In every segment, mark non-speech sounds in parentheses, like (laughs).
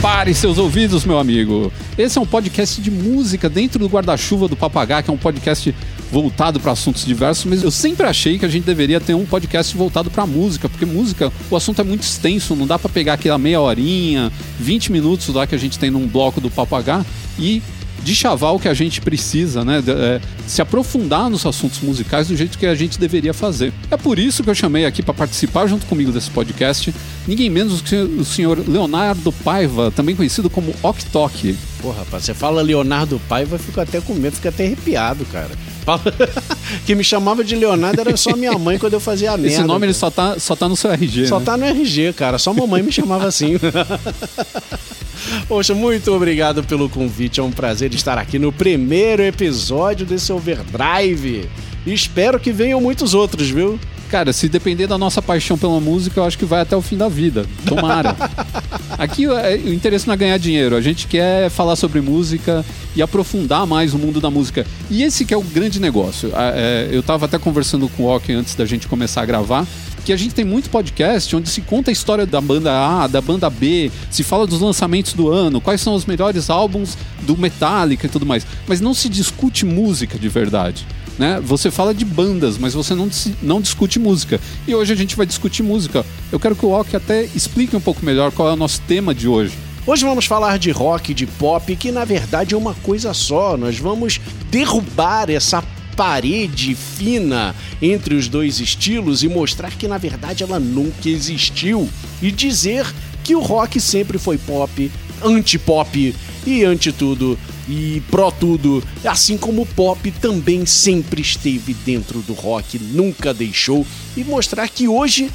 Prepare seus ouvidos, meu amigo. Esse é um podcast de música dentro do guarda-chuva do Papagaio, que é um podcast voltado para assuntos diversos, mas eu sempre achei que a gente deveria ter um podcast voltado para música, porque música, o assunto é muito extenso, não dá para pegar aquela meia horinha, 20 minutos lá que a gente tem num bloco do Papagaio e de chavar o que a gente precisa, né? É, se aprofundar nos assuntos musicais do jeito que a gente deveria fazer. É por isso que eu chamei aqui para participar junto comigo desse podcast ninguém menos que o senhor Leonardo Paiva, também conhecido como Ok Tok. Porra, rapaz, você fala Leonardo Paiva, eu fico até com medo, fico até arrepiado, cara. (laughs) que me chamava de Leonardo era só minha mãe quando eu fazia a merda. Esse nome ele só tá, só tá no seu RG. Só né? tá no RG, cara. Só mamãe me chamava assim. (laughs) Poxa, muito obrigado pelo convite. É um prazer estar aqui no primeiro episódio desse Overdrive. Espero que venham muitos outros, viu? Cara, se depender da nossa paixão pela música, eu acho que vai até o fim da vida. Tomara. (laughs) Aqui é, o interesse não é ganhar dinheiro. A gente quer falar sobre música e aprofundar mais o mundo da música. E esse que é o grande negócio. É, eu estava até conversando com o Ok antes da gente começar a gravar que a gente tem muito podcast onde se conta a história da banda A, da banda B, se fala dos lançamentos do ano, quais são os melhores álbuns do Metallica e tudo mais. Mas não se discute música de verdade. Né? Você fala de bandas, mas você não, não discute música. E hoje a gente vai discutir música. Eu quero que o Ok até explique um pouco melhor qual é o nosso tema de hoje. Hoje vamos falar de rock, de pop, que na verdade é uma coisa só. Nós vamos derrubar essa parede fina entre os dois estilos e mostrar que na verdade ela nunca existiu e dizer que o rock sempre foi pop, anti-pop e anti tudo e pró tudo, assim como o pop também sempre esteve dentro do rock, nunca deixou e mostrar que hoje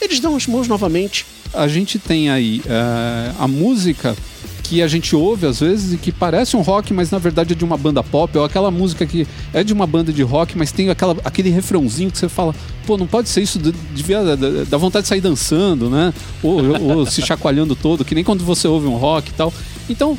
eles dão as mãos novamente. A gente tem aí uh, a música que a gente ouve às vezes e que parece um rock, mas na verdade é de uma banda pop, ou aquela música que é de uma banda de rock, mas tem aquela, aquele refrãozinho que você fala, pô, não pode ser isso, devia dar vontade de sair dançando, né? Ou, ou se chacoalhando todo, que nem quando você ouve um rock e tal. Então,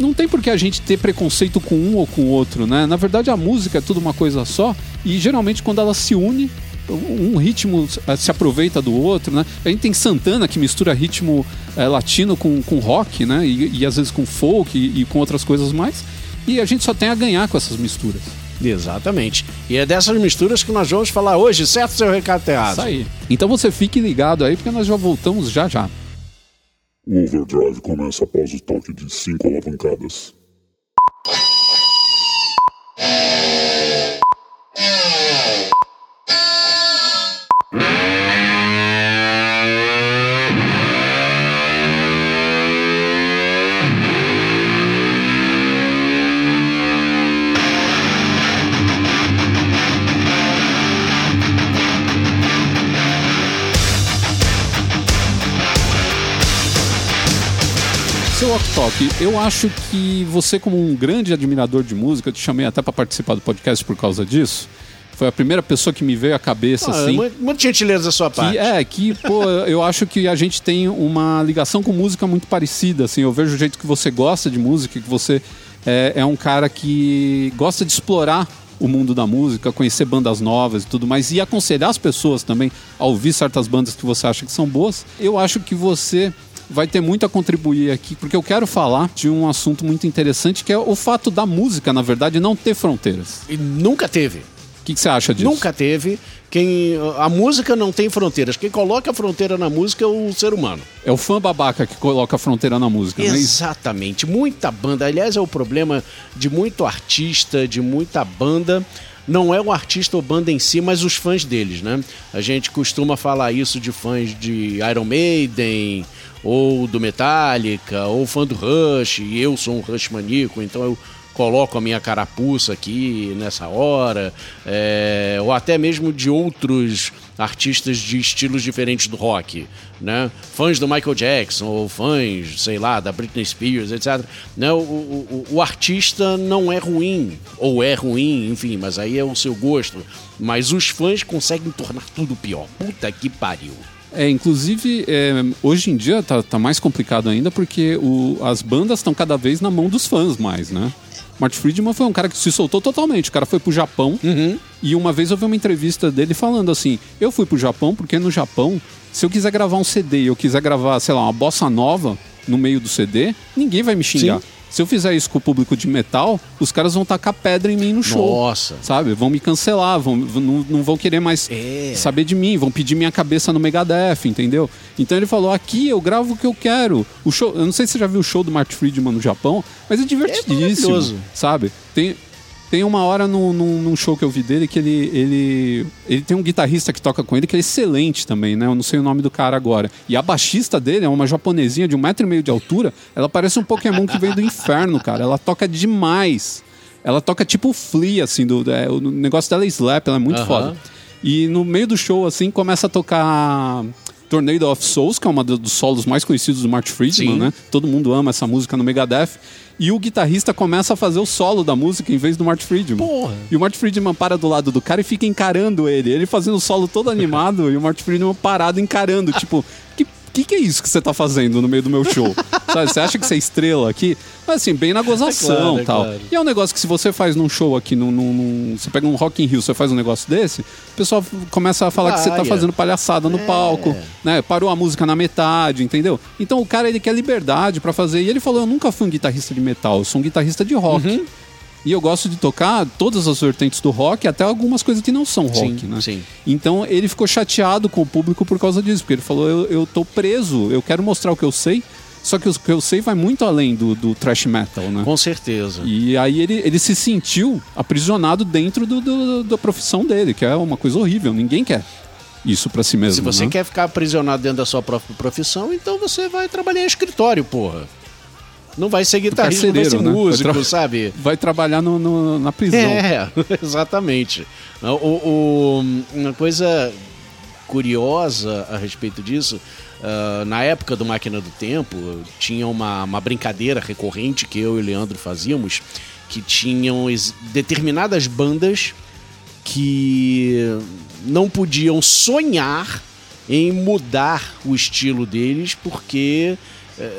não tem por que a gente ter preconceito com um ou com o outro, né? Na verdade, a música é tudo uma coisa só e geralmente quando ela se une, um ritmo eh, se aproveita do outro, né? A gente tem Santana que mistura ritmo é, latino com, com rock, né? E, e às vezes com folk e, e, com outras coisas mais. E a gente só tem a ganhar com essas misturas. Exatamente. E é dessas misturas que nós vamos falar hoje, certo, seu recateado? Isso aí. Então você fique ligado aí, porque nós já voltamos já já. O overdrive começa após o toque de cinco alavancadas. Eu acho que você, como um grande admirador de música, eu te chamei até para participar do podcast por causa disso. Foi a primeira pessoa que me veio à cabeça, ah, assim. Muito gentileza da sua parte. Que, é, que, pô, eu acho que a gente tem uma ligação com música muito parecida, assim. Eu vejo o jeito que você gosta de música, que você é, é um cara que gosta de explorar o mundo da música, conhecer bandas novas e tudo mais, e aconselhar as pessoas também a ouvir certas bandas que você acha que são boas. Eu acho que você vai ter muito a contribuir aqui, porque eu quero falar de um assunto muito interessante, que é o fato da música, na verdade, não ter fronteiras. E nunca teve. O que, que, você acha disso? Nunca teve. Quem, a música não tem fronteiras. Quem coloca a fronteira na música é o ser humano. É o fã babaca que coloca a fronteira na música, Exatamente. É muita banda. Aliás, é o problema de muito artista, de muita banda não é o artista ou banda em si, mas os fãs deles, né? A gente costuma falar isso de fãs de Iron Maiden, ou do Metallica, ou fã do Rush, e eu sou um Rush maníaco, então eu coloco a minha carapuça aqui nessa hora, é, ou até mesmo de outros artistas de estilos diferentes do rock, né? Fãs do Michael Jackson, ou fãs, sei lá, da Britney Spears, etc. Né? O, o, o artista não é ruim, ou é ruim, enfim, mas aí é o seu gosto. Mas os fãs conseguem tornar tudo pior. Puta que pariu. É, inclusive, é, hoje em dia tá, tá, mais complicado ainda porque o, as bandas estão cada vez na mão dos fãs mais, né? Martin Friedman foi um cara que se soltou totalmente. O cara foi pro Japão uhum. e uma vez eu vi uma entrevista dele falando assim: Eu fui pro Japão porque no Japão, se eu quiser gravar um CD e eu quiser gravar, sei lá, uma bossa nova, no meio do CD, ninguém vai me xingar. Sim. Se eu fizer isso com o público de metal, os caras vão tacar pedra em mim no show. Nossa. Sabe? Vão me cancelar, vão, não, não vão querer mais É. saber de mim, vão pedir minha cabeça no Megadeth, entendeu? Então ele falou: aqui eu gravo o que eu quero. O show, eu não sei se você já viu o show do Mark Friedman no Japão, mas é divertidíssimo. maravilhoso. sabe? Tem, tem uma hora num, num, num show que eu vi dele que ele, ele, ele tem um guitarrista que toca com ele que é excelente também, né? Eu não sei o nome do cara agora. E a baixista dele é uma japonesinha de um metro e meio de altura. Ela parece um Pokémon que veio do inferno, cara. Ela toca demais. Ela toca tipo Flea, assim, do, é, o negócio dela é slap, ela é muito foda. E no meio do show, assim, começa a tocar Tornado of Souls, que é uma do- dos solos mais conhecidos do Mark Friedman, Sim. né? Todo mundo ama essa música no Megadeth. E o guitarrista começa a fazer o solo da música em vez do Mark Friedman. Porra. E o Mark Friedman para do lado do cara e fica encarando ele. Ele fazendo o solo todo animado e o Mark Friedman parado encarando, tipo, que, que que é isso que você tá fazendo no meio do meu show? (laughs) Sabe, você acha que você é estrela aqui? Mas assim, bem na gozação É claro, é tal. claro. E é um negócio que se você faz num show aqui, num, num- num- você pega um Rock in Rio, você faz um negócio desse, o pessoal começa a falar que você tá Paia. fazendo palhaçada no palco, né? Parou a música na metade, entendeu? Então o cara, ele quer liberdade pra fazer. E ele falou, eu nunca fui um guitarrista de metal, eu sou um guitarrista de rock. Uhum. E eu gosto de tocar todas as vertentes do rock, até algumas coisas que não são rock, Sim, né? sim. Então ele ficou chateado com o público por causa disso, porque ele falou: eu, eu tô preso, eu quero mostrar o que eu sei, só que o que eu sei vai muito além do, do thrash metal, né? Com certeza. E aí ele, ele se sentiu aprisionado dentro do, do- da profissão dele, que é uma coisa horrível, ninguém quer isso pra si mesmo. Se você né? quer ficar aprisionado dentro da sua própria profissão, então você vai trabalhar em escritório, porra. Não vai ser guitarrista, não vai ser né? músico, Vai sabe? Vai trabalhar no- no- na prisão. É, (laughs) exatamente. O, o- uma coisa curiosa a respeito disso, ah, na época do Máquina do Tempo, tinha uma, uma brincadeira recorrente que eu e o Leandro fazíamos, que tinham determinadas bandas que não podiam sonhar em mudar o estilo deles, porque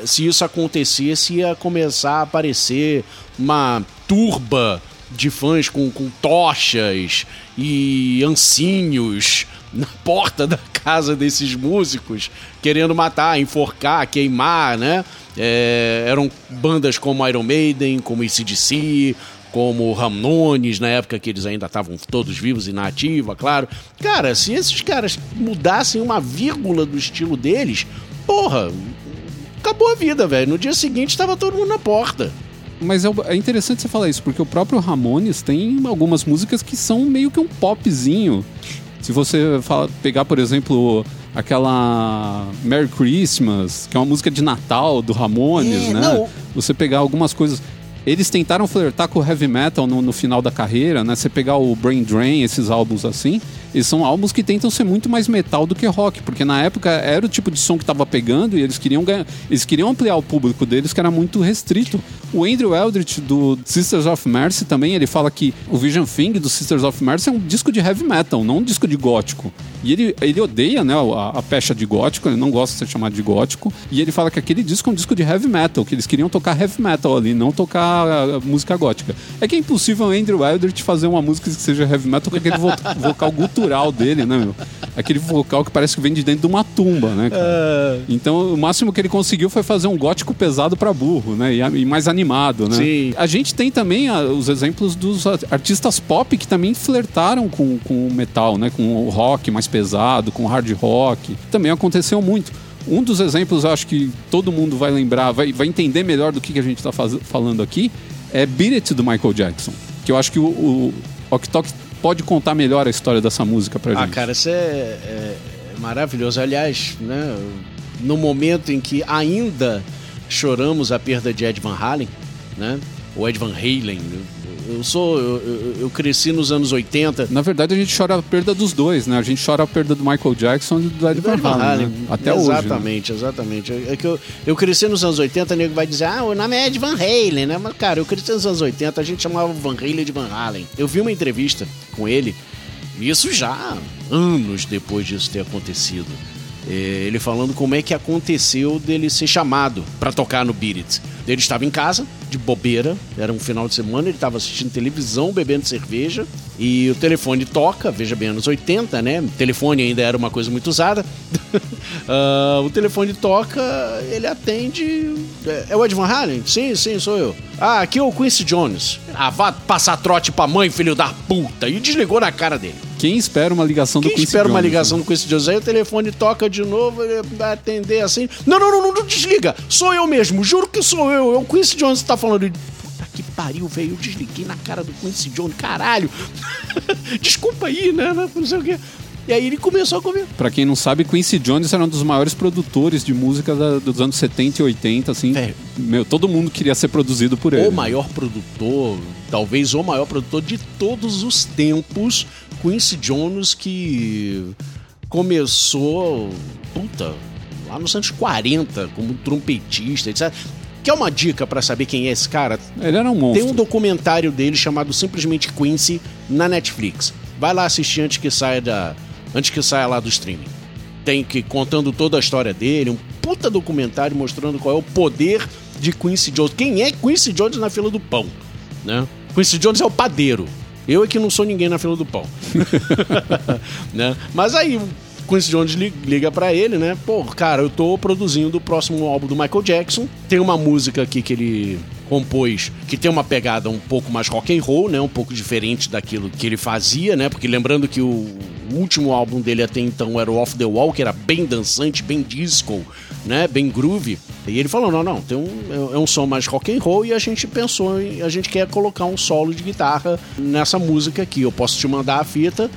se isso acontecesse, ia começar a aparecer uma turba de fãs com, com tochas e ancinhos na porta da casa desses músicos, querendo matar, enforcar, queimar, né? Eh, eram bandas como Iron Maiden, como ACDC, como Ramones, na época que eles ainda estavam todos vivos e na ativa, claro. Cara, se esses caras mudassem uma vírgula do estilo deles, porra, acabou a vida, velho. No dia seguinte estava todo mundo na porta. Mas é, é interessante você falar isso, porque o próprio Ramones tem algumas músicas que são meio que um popzinho. Se você fala- pegar, por exemplo, aquela Merry Christmas, que é uma música de Natal do Ramones, É, né? não. Você pegar algumas coisas. Eles tentaram flertar com o heavy metal no, no final da carreira, né? Você pegar o Brain Drain, esses álbuns assim, eles são álbuns que tentam ser muito mais metal do que rock, porque na época era o tipo de som que tava pegando e eles queriam ganhar, eles queriam ampliar o público deles, que era muito restrito. O Andrew Eldritch do Sisters of Mercy também, ele fala que o Vision Thing do Sisters of Mercy é um disco de heavy metal, não um disco de gótico. E ele, ele odeia, né, a, a pecha de gótico, ele não gosta de ser chamado de gótico, e ele fala que aquele disco é um disco de heavy metal, que eles queriam tocar heavy metal ali, não tocar a, a música gótica. É que é impossível o Andrew Eldritch fazer uma música que seja heavy metal com aquele vo- (laughs) vocal gutural dele, né, meu? Aquele vocal que parece que vem de dentro de uma tumba, né, cara? Então, o máximo que ele conseguiu foi fazer um gótico pesado pra burro, né? E, e mais animado, né? Sim. A gente tem também ah, os exemplos dos a- artistas pop que também flertaram com, com o metal, né? Com o rock mais pesado, com o hard rock. Também aconteceu muito. Um dos exemplos, acho que todo mundo vai lembrar, vai, vai entender melhor do que, que a gente está falando aqui, é Beat It do Michael Jackson. Que eu acho que o, o pode contar melhor a história dessa música pra Ah, gente. cara, isso é, é- é maravilhoso. Aliás, né, no momento em que ainda choramos a perda de Ed Van Halen, né? O Ed Van Halen. Eu- Eu sou. Eu, eu- cresci nos anos 80. Na verdade, a gente chora a perda dos dois, né? A gente chora a perda do Michael Jackson e do Ed Van Van Halen, Halen. né? Até hoje. né? Exatamente, exatamente. É que eu, eu cresci nos anos 80, o nego vai dizer, ah, o nome é Ed Van Halen, né? Mas, cara, eu cresci nos anos 80, a gente chamava o Van Halen de Van Halen. Eu vi uma entrevista com ele, isso já anos depois disso ter acontecido. É, ele falando como é que aconteceu dele ser chamado para tocar no Beat It. Ele estava em casa, de bobeira, era um final de semana, ele estava assistindo televisão, bebendo cerveja, e o telefone toca, veja bem, anos 80, né? O telefone ainda era uma coisa muito usada. uh, (laughs) o telefone toca, ele atende. É, é o Ed Van Halen? Sim, sim, sou eu. Ah, aqui é o Quincy Jones. Ah, vá passar trote pra mãe, filho da puta. E desligou na cara dele. Quem espera uma ligação Quem do Quincy espera uma ligação né? do Quincy Jones? Aí o telefone toca de novo, ele vai atender assim. Não, não, não, não, não desliga. Sou eu mesmo, juro que sou eu. É o Quincy Jones que tá falando. Puta que pariu, velho. Eu desliguei na cara do Quincy Jones, caralho. (laughs) Desculpa aí, né? Não sei o quê. E aí ele começou a comer. Pra quem não sabe, Quincy Jones era um dos maiores produtores de música da- dos anos 70 e 80, assim. Velho. Meu, todo mundo queria ser produzido por ele. O maior produtor, talvez o maior produtor de todos os tempos, Quincy Jones, que começou, puta, lá nos anos 40, como trompetista, etc. Quer uma dica pra saber quem é esse cara? Ele era um monstro. Tem um documentário dele chamado simplesmente Quincy na Netflix. Vai lá assistir antes que saia da, antes que saia lá do streaming. Tem que contando toda a história dele, um puta documentário mostrando qual é o poder de Quincy Jones. Quem é Quincy Jones na fila do pão, né? Quincy Jones é o padeiro. Eu é que não sou ninguém na fila do pão. (laughs) né? Mas aí Quincy Jones li- liga pra ele, né? Pô, cara, eu tô produzindo o próximo álbum do Michael Jackson. Tem uma música aqui que ele compôs que tem uma pegada um pouco mais rock and roll, né? Um pouco diferente daquilo que ele fazia, né? Porque lembrando que o último álbum dele até então era o Off the Wall, que era bem dançante, bem disco, né? Bem groove. E ele falou: "Não, não, tem um é um som mais rock and roll e a gente pensou em a gente quer colocar um solo de guitarra nessa música aqui. Eu posso te mandar a fita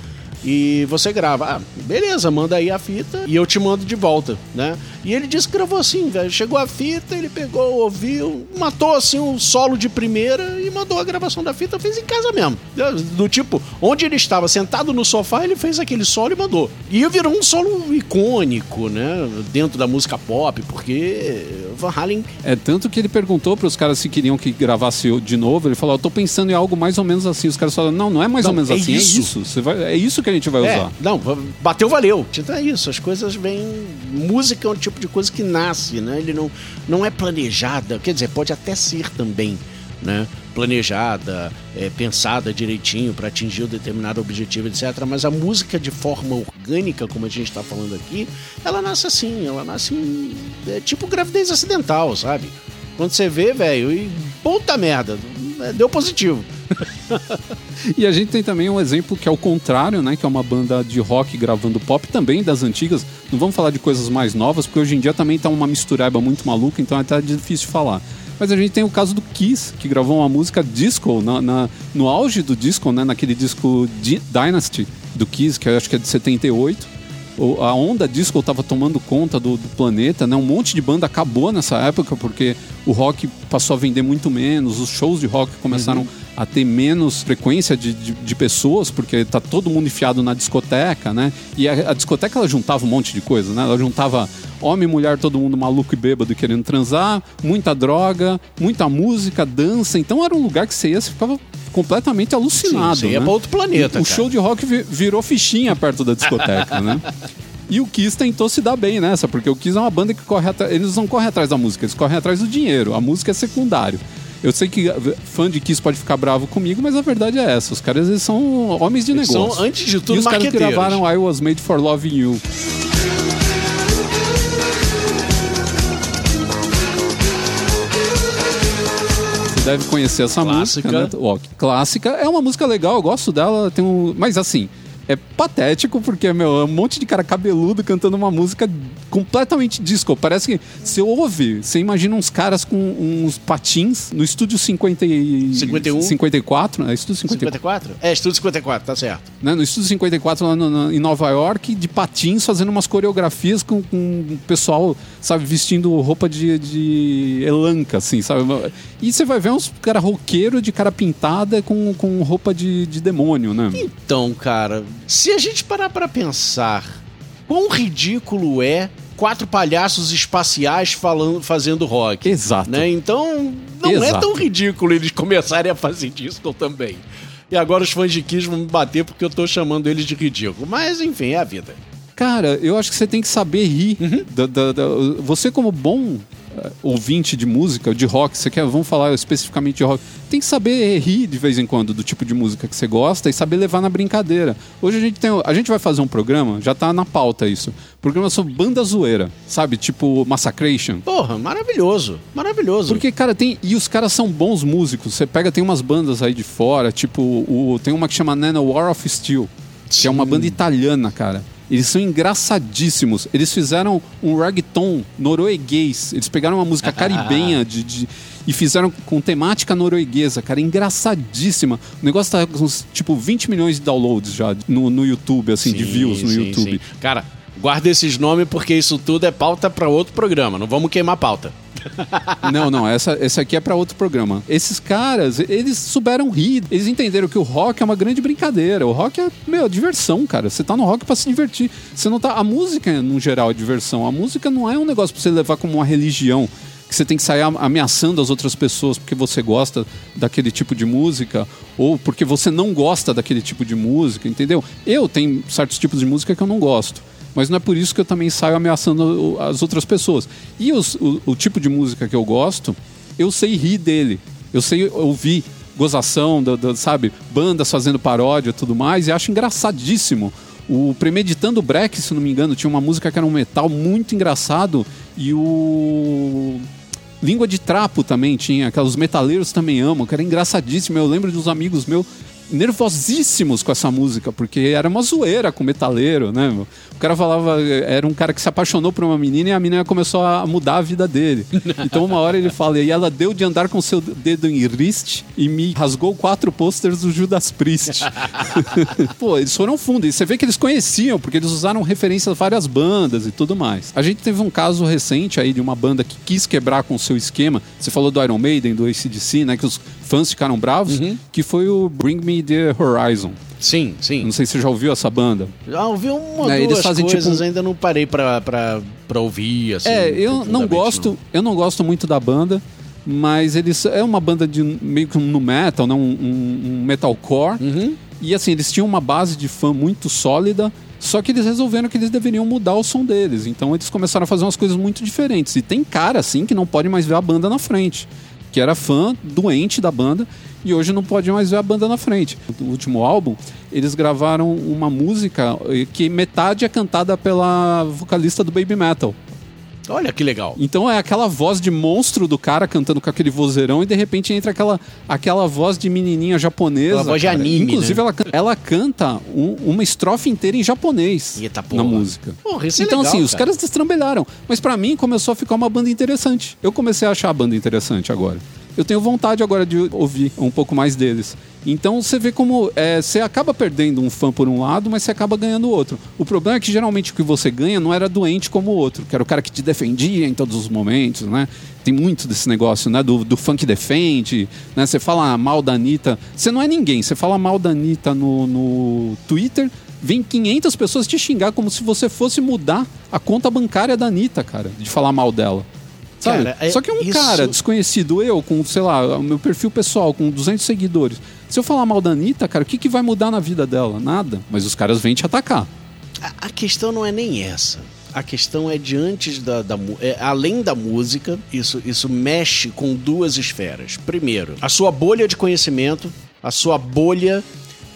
e você grava. Ah, beleza, manda aí a fita e eu te mando de volta, né? E ele disse que gravou assim, velho. Chegou a fita, ele pegou, ouviu, matou assim um solo de primeira e mandou a gravação da fita, fez em casa mesmo. Do tipo, onde ele estava sentado no sofá, ele fez aquele solo e mandou. E virou um solo icônico, né? Dentro da música pop, porque Van Halen É tanto que ele perguntou para os caras se queriam que gravasse de novo. Ele falou: Eu tô pensando em algo mais ou menos assim. Os caras falaram: Não, não é mais Não, ou menos é assim, isso. é isso. Você vai, é isso que a gente vai É, usar. não, bateu, valeu. Então é isso, as coisas vêm. Música é um tipo de coisa que nasce, né? Ele não, não é planejada, quer dizer, pode até ser também, né? Planejada, é, pensada direitinho para atingir um determinado objetivo, etc. Mas a música de forma orgânica, como a gente está falando aqui, ela nasce assim, ela nasce em- é tipo gravidez acidental, sabe? Quando você vê, velho, e puta merda, deu positivo. (laughs) E a gente tem também um exemplo que é o contrário, né? Que é uma banda de rock gravando pop, também das antigas. Não vamos falar de coisas mais novas, porque hoje em dia também tá uma mistureba muito maluca, então é até difícil falar. Mas a gente tem o caso do Kiss, que gravou uma música disco, na, na- no auge do disco, né? Naquele disco Di- Dynasty do Kiss, que eu acho que é de 78. A onda disco estava tomando conta do, do planeta, né? Um monte de banda acabou nessa época porque o rock passou a vender muito menos, os shows de rock começaram a ter menos frequência de, de, de pessoas porque tá todo mundo enfiado na discoteca, né? E a, a discoteca ela juntava um monte de coisa, né? Ela juntava homem, mulher, todo mundo maluco e bêbado e querendo transar, muita droga, muita música, dança. Então era um lugar que você ia, você ficava completamente alucinado. Sim, você ia né? pra outro planeta, O cara. show de rock vi- virou fichinha perto da discoteca, né? (laughs) E o Kiss tentou se dar bem nessa, porque o Kiss é uma banda que corre atrás. Eles não correm atrás da música, eles correm atrás do dinheiro. A música é secundário. Eu sei que uh, fã de Kiss pode ficar bravo comigo, mas a verdade é essa. Os caras eles são homens de Eles negócio. são, antes de tudo, e os caras gravaram I Was Made for Loving You. Você deve conhecer essa Clássica. música, né? Ó, clássica. É uma música legal, eu gosto dela. Tem um... Mas assim, é patético porque, meu, é um monte de cara cabeludo cantando uma música completamente disco. Parece que você ouve, você imagina uns caras com uns patins no estúdio 50 e... 51? 54, né? Estúdio 54. 54? É, Estúdio 54, tá certo. Né? No Estúdio 54 lá no- no- em Nova York, de patins, fazendo umas coreografias com, com o pessoal, sabe, vestindo roupa de, de elanca, assim, sabe? E você vai ver uns cara roqueiro de cara pintada com, com roupa de, de demônio, né? Então, cara, se a gente parar pra pensar quão ridículo é quatro palhaços espaciais falando, fazendo rock. Exato. Né? Então, não é Exato. tão ridículo eles começarem a fazer disco também. E agora os fãs de Kiss vão me bater porque eu tô chamando eles de ridículo. Mas, enfim, é a vida. Cara, eu acho que você tem que saber rir. Da, da- da- você, como bom eh, ouvinte de música, de rock, você quer, vamos falar especificamente de rock, tem que saber rir de vez em quando do tipo de música que você gosta e saber levar na brincadeira. Hoje a gente tem. A gente vai fazer um programa, já tá na pauta isso. Programa sobre banda zoeira, sabe? Tipo Massacration. Porra, maravilhoso. Maravilhoso. Porque, cara, tem. E os caras são bons músicos. Você pega, tem umas bandas aí de fora, tipo, o, tem uma que chama Nano War of Steel, que é uma banda italiana, cara. Eles são engraçadíssimos. Eles fizeram um reggaeton norueguês. Eles pegaram uma música (laughs) caribenha de, de- e fizeram com temática norueguesa, cara. Engraçadíssima. O negócio tá com uns, tipo 20 milhões de downloads já no, no YouTube, assim, de Sim, views no sim, YouTube. sim. Cara, guarda esses nomes porque isso tudo é pauta pra outro programa. Não vamos queimar pauta. (laughs) Não, não, essa, essa aqui é pra outro programa. Esses caras, eles souberam rir. Eles entenderam que o rock é uma grande brincadeira. O rock é, meu, diversão, cara. Você tá no rock pra se divertir. Você não tá. A música, no geral, é diversão. A música não é um negócio pra você levar como uma religião. Que você tem que sair am- ameaçando as outras pessoas porque você gosta daquele tipo de música ou porque você não gosta daquele tipo de música, entendeu? Eu tenho certos tipos de música que eu não gosto. Mas não é por isso que eu também saio ameaçando as outras pessoas. E os- o, o tipo de música que eu gosto, eu sei rir dele. Eu sei ouvir gozação, da- da- sabe? Bandas fazendo paródia e tudo mais, e acho engraçadíssimo. O Premeditando Break, se não me engano, tinha uma música que era um metal muito engraçado, e o. Língua de Trapo também tinha, que os metaleiros também amam, que era engraçadíssimo. Eu lembro dos amigos meus nervosíssimos com essa música, porque era uma zoeira com o metaleiro, né? meu? O cara falava, era um cara que se apaixonou por uma menina e a menina começou a mudar a vida dele. (laughs) Então uma hora ele fala, e ela deu de andar com seu dedo em riste e me rasgou quatro posters do Judas Priest. (laughs) Pô, eles foram fundo. E você vê que eles conheciam, porque eles usaram referências a várias bandas e tudo mais. A gente teve um caso recente aí de uma banda que quis quebrar com o seu esquema. Você falou do Iron Maiden, do ACDC, né? Que os fãs ficaram bravos. Que foi o Bring Me The Horizon. Sim, sim. Não sei se você já ouviu essa banda. Já ouvi uma É, eles duas fazem, coisas, tipo, ainda não parei pra, pra, pra ouvir, assim. É, eu não gosto, não. eu não gosto muito da banda, mas eles é uma banda de meio que um nu metal, né? um, um, um metalcore. Uhum. E assim, eles tinham uma base de fã muito sólida, só que eles resolveram que eles deveriam mudar o som deles. Então eles começaram a fazer umas coisas muito diferentes. E tem cara assim que não pode mais ver a banda na frente, que era fã doente da banda e hoje não pode mais ver a banda na frente. No último álbum, eles gravaram uma música eh, que metade é cantada pela vocalista do Baby Metal. Olha que legal. Então é aquela voz de monstro do cara cantando com aquele vozeirão e de repente entra aquela, aquela voz de menininha japonesa. Aquela voz de cara. anime, Inclusive né? ela, ela canta um- uma estrofe inteira em japonês Eita porra. na música. Porra, isso é então legal, assim, os cara. caras destrambelharam. Mas pra mim começou a ficar uma banda interessante. Eu comecei a achar a banda interessante agora. Eu tenho vontade agora de ouvir um pouco mais deles. Então você vê como é, você acaba perdendo um fã por um lado, mas você acaba ganhando o outro. O problema é que geralmente o que você ganha não era doente como o outro, que era o cara que te defendia em todos os momentos, né? Tem muito desse negócio, né? Do, do que defende, né? Você fala mal da Anitta. Você não é ninguém, você fala mal da Anitta no, no Twitter, vem 500 pessoas te xingar como se você fosse mudar a conta bancária da Anitta, cara, de falar mal dela. Sabe? Cara, é- Só que um isso- cara desconhecido, eu, com, sei lá, o meu perfil pessoal, com 200 seguidores. Se eu falar mal da Anitta, cara, o que, que vai mudar na vida dela? Nada. Mas os caras vêm te atacar. A, a questão não é nem essa. A questão é de antes da, da é, além da música, isso, isso mexe com duas esferas. Primeiro, a sua bolha de conhecimento, a sua bolha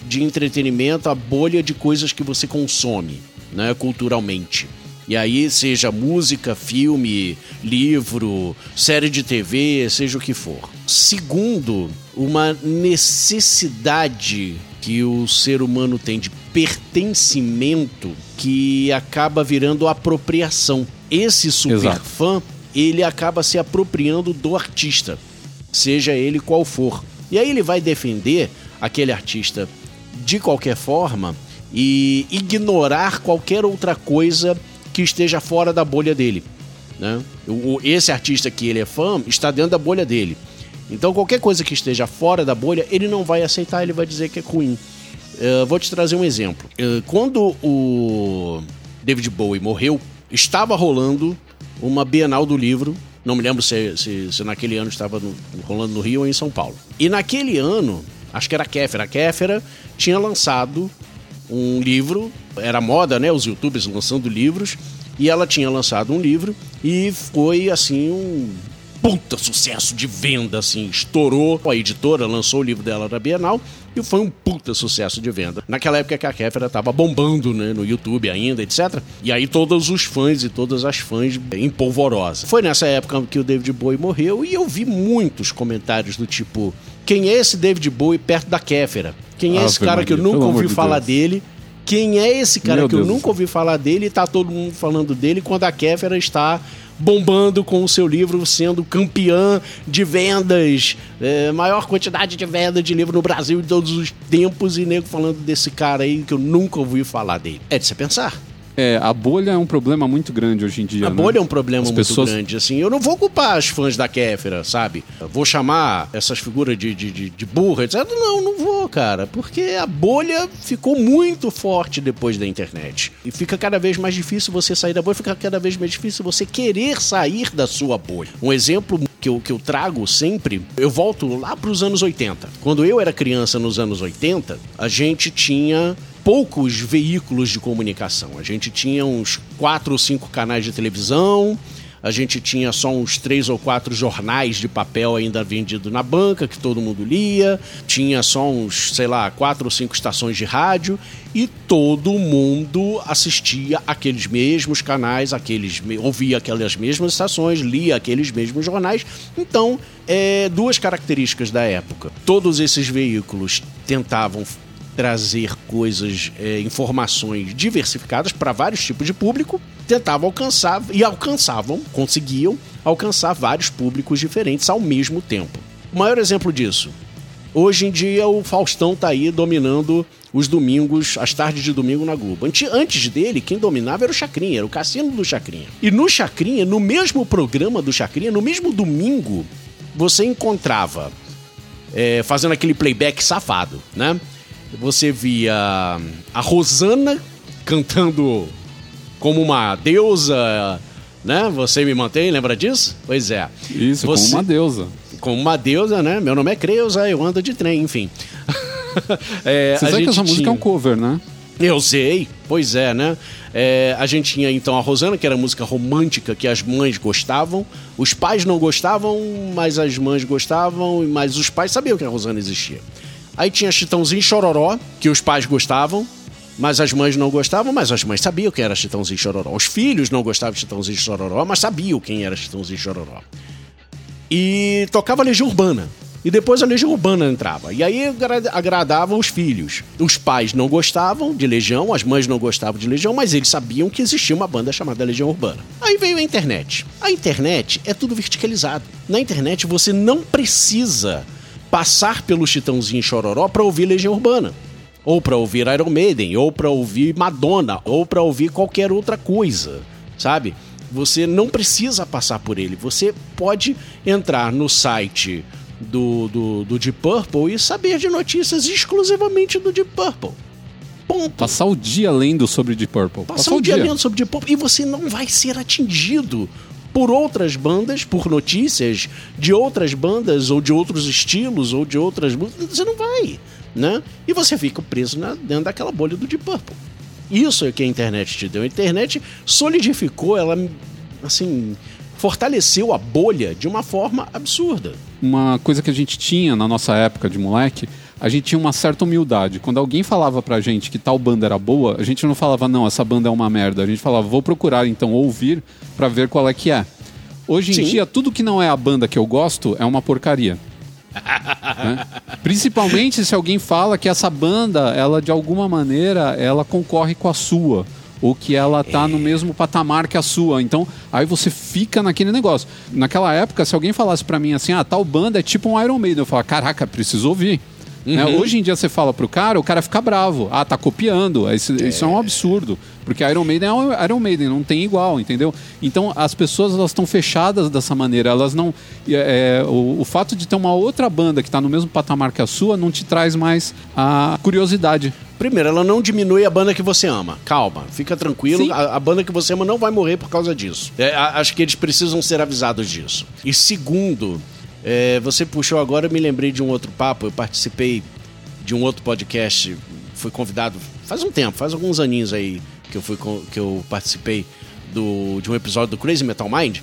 de entretenimento, a bolha de coisas que você consome, né, culturalmente. E aí, seja música, filme, livro, série de TV, seja o que for. Segundo, uma necessidade que o ser humano tem de pertencimento que acaba virando apropriação. Esse superfã, ele acaba se apropriando do artista, seja ele qual for. E aí ele vai defender aquele artista de qualquer forma e ignorar qualquer outra coisa que esteja fora da bolha dele. Né? O- esse artista que ele é fã está dentro da bolha dele. Então qualquer coisa que esteja fora da bolha, ele não vai aceitar, ele vai dizer que é ruim. Eh, vou te trazer um exemplo. Eh, quando o David Bowie morreu, estava rolando uma Bienal do Livro. Não me lembro se, se- se naquele ano estava no- rolando no Rio ou em São Paulo. E naquele ano, acho que era a Kéfera. A Kéfera tinha lançado um livro, era moda, né? Os youtubers lançando livros, e ela tinha lançado um livro e foi assim um puta sucesso de venda, assim, estourou. A editora lançou o livro dela na Bienal e foi um puta sucesso de venda. Naquela época que a Kéfera tava bombando, né, no YouTube ainda, etc. E aí todos os fãs e todas as fãs em polvorosa. Foi nessa época que o David Bowie morreu e eu vi muitos comentários do tipo: quem é esse David Bowie perto da Kéfera? Quem é Ave esse cara Maria, que eu nunca ouvi de falar Deus. dele? Quem é esse cara Meu que eu Deus do nunca ouvi falar dele e tá todo mundo falando dele quando a Kéfera está bombando com o seu livro, sendo campeã de vendas, é, maior quantidade de venda de livro no Brasil de todos os tempos, e nego falando desse cara aí que eu nunca ouvi falar dele. É de se pensar. É, a bolha é um problema muito grande hoje em dia. A né? bolha é um problema As muito pessoas- grande, assim. Eu não vou culpar as fãs da Kéfera, sabe? Eu vou chamar essas figuras de, de, de, de burra, etc. Não, não vou, cara. Porque a bolha ficou muito forte depois da internet. E fica cada vez mais difícil você sair da bolha, fica cada vez mais difícil você querer sair da sua bolha. Um exemplo que eu, que eu trago sempre, eu volto lá para os anos 80. Quando eu era criança nos anos 80, a gente tinha poucos veículos de comunicação. A gente tinha uns quatro ou cinco canais de televisão, a gente tinha só uns três ou quatro jornais de papel ainda vendido na banca, que todo mundo lia, tinha só uns, sei lá, quatro ou cinco estações de rádio e todo mundo assistia aqueles mesmos canais, aqueles ouvia aquelas mesmas estações, lia aqueles mesmos jornais. Então, é, duas características da época. Todos esses veículos tentavam trazer coisas, é, informações diversificadas para vários tipos de público, tentavam alcançar e alcançavam, conseguiam alcançar vários públicos diferentes ao mesmo tempo. O maior exemplo disso, hoje em dia o Faustão tá aí dominando os domingos, as tardes de domingo na Globo. Ante- Antes dele, quem dominava era o Chacrinha, era o Cassino do Chacrinha. E no Chacrinha, no mesmo programa do Chacrinha, no mesmo domingo, você encontrava é, fazendo aquele playback safado, né? Você via a Rosana cantando como uma deusa, né? Você me mantém, lembra disso? Pois é. Isso, Você- como uma deusa. Como uma deusa, né? Meu nome é Creuza, eu ando de trem, enfim. (laughs) É, Você sabe que essa música tinha- é um cover, né? eu sei, pois é, né? É, a gente tinha então a Rosana, que era música romântica que as mães gostavam. Os pais não gostavam, mas as mães gostavam, mas os pais sabiam que a Rosana existia. Aí tinha Chitãozinho Chororó, que os pais gostavam, mas as mães não gostavam, mas as mães sabiam quem era Chitãozinho Chororó. Os filhos não gostavam de Chitãozinho Chororó, mas sabiam quem era Chitãozinho Chororó e tocava Legião Urbana. E depois a Legião Urbana entrava. E aí agra- agradava os filhos. Os pais não gostavam de Legião, as mães não gostavam de Legião, mas eles sabiam que existia uma banda chamada Legião Urbana. Aí veio a internet. A internet é tudo verticalizado. Na internet você não precisa passar pelo Chitãozinho Chororó para ouvir Legião Urbana. Ou para ouvir Iron Maiden, ou para ouvir Madonna, ou para ouvir qualquer outra coisa, sabe? Você não precisa passar por ele. Você pode entrar no site do, do, do Deep Purple e saber de notícias exclusivamente do Deep Purple. Ponto. Passar o dia lendo sobre Deep Purple. Passar o dia lendo sobre Deep Purple e você não vai ser atingido por outras bandas, por notícias de outras bandas ou de outros estilos ou de outras músicas. Você não vai, né? E você fica preso na- dentro daquela bolha do Deep Purple. Isso é que a internet te deu. A internet solidificou, ela, assim, fortaleceu a bolha de uma forma absurda. Uma coisa que a gente tinha na nossa época de moleque, a gente tinha uma certa humildade. Quando alguém falava pra gente que tal banda era boa, a gente não falava, não, essa banda é uma merda. A gente falava, vou procurar então ouvir pra ver qual é que é. Hoje em Sim. dia, tudo que não é a banda que eu gosto é uma porcaria. (laughs) né? Principalmente se alguém fala que essa banda, ela de alguma maneira, ela concorre com a sua. Ou que ela tá no mesmo patamar que a sua. Então, aí você fica naquele negócio. Naquela época, se alguém falasse pra mim assim, ah, tal banda é tipo um Iron Maiden, eu falava, caraca, preciso ouvir. Né? Hoje em dia você fala pro cara, o cara fica bravo. Ah, tá copiando. Isso, isso é um absurdo. Porque Iron Maiden é um Iron Maiden, não tem igual, entendeu? Então as pessoas elas estão fechadas dessa maneira. Elas não. é, o, o fato de ter uma outra banda que tá no mesmo patamar que a sua não te traz mais a curiosidade. Primeiro, ela não diminui a banda que você ama. Calma, fica tranquilo. A, a banda que você ama não vai morrer por causa disso. É, acho que eles precisam ser avisados disso. E segundo, é, você puxou agora, eu me lembrei de um outro papo. Eu participei de um outro podcast fui convidado faz um tempo, faz alguns aninhos aí que eu, fui, que eu participei do, de um episódio do Crazy Metal Mind,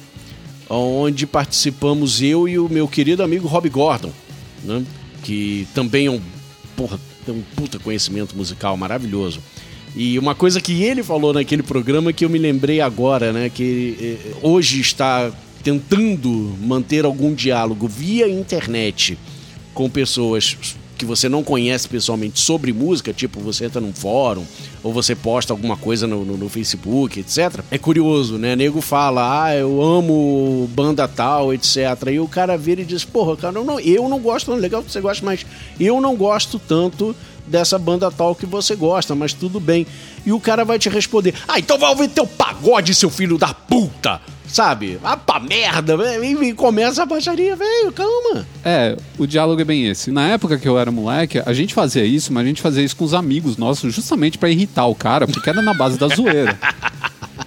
onde participamos eu e o meu querido amigo Rob Gordon, né? que também é um, porra, tem um puta conhecimento musical maravilhoso. E uma coisa que ele falou naquele programa que eu me lembrei agora, né? Que eh, hoje está tentando manter algum diálogo via internet com pessoas que você não conhece pessoalmente sobre música, tipo você entra num fórum ou você posta alguma coisa no, no- no Facebook, etc. É curioso, né? Nego fala, ah, eu amo banda tal, etc. E o cara vira e diz, porra, cara, eu não, eu não gosto, não, legal que você gosta, mas eu não gosto tanto dessa banda tal que você gosta, mas tudo bem. E o cara vai te responder: Ah, então vai ouvir teu pagode, seu filho da puta! Sabe? Ah, pra merda! E, começa a baixaria, velho, calma. É, o diálogo é bem esse. Na época que eu era moleque, a gente fazia isso, mas a gente fazia isso com os amigos nossos, justamente pra irritar o cara, porque era na base da zoeira.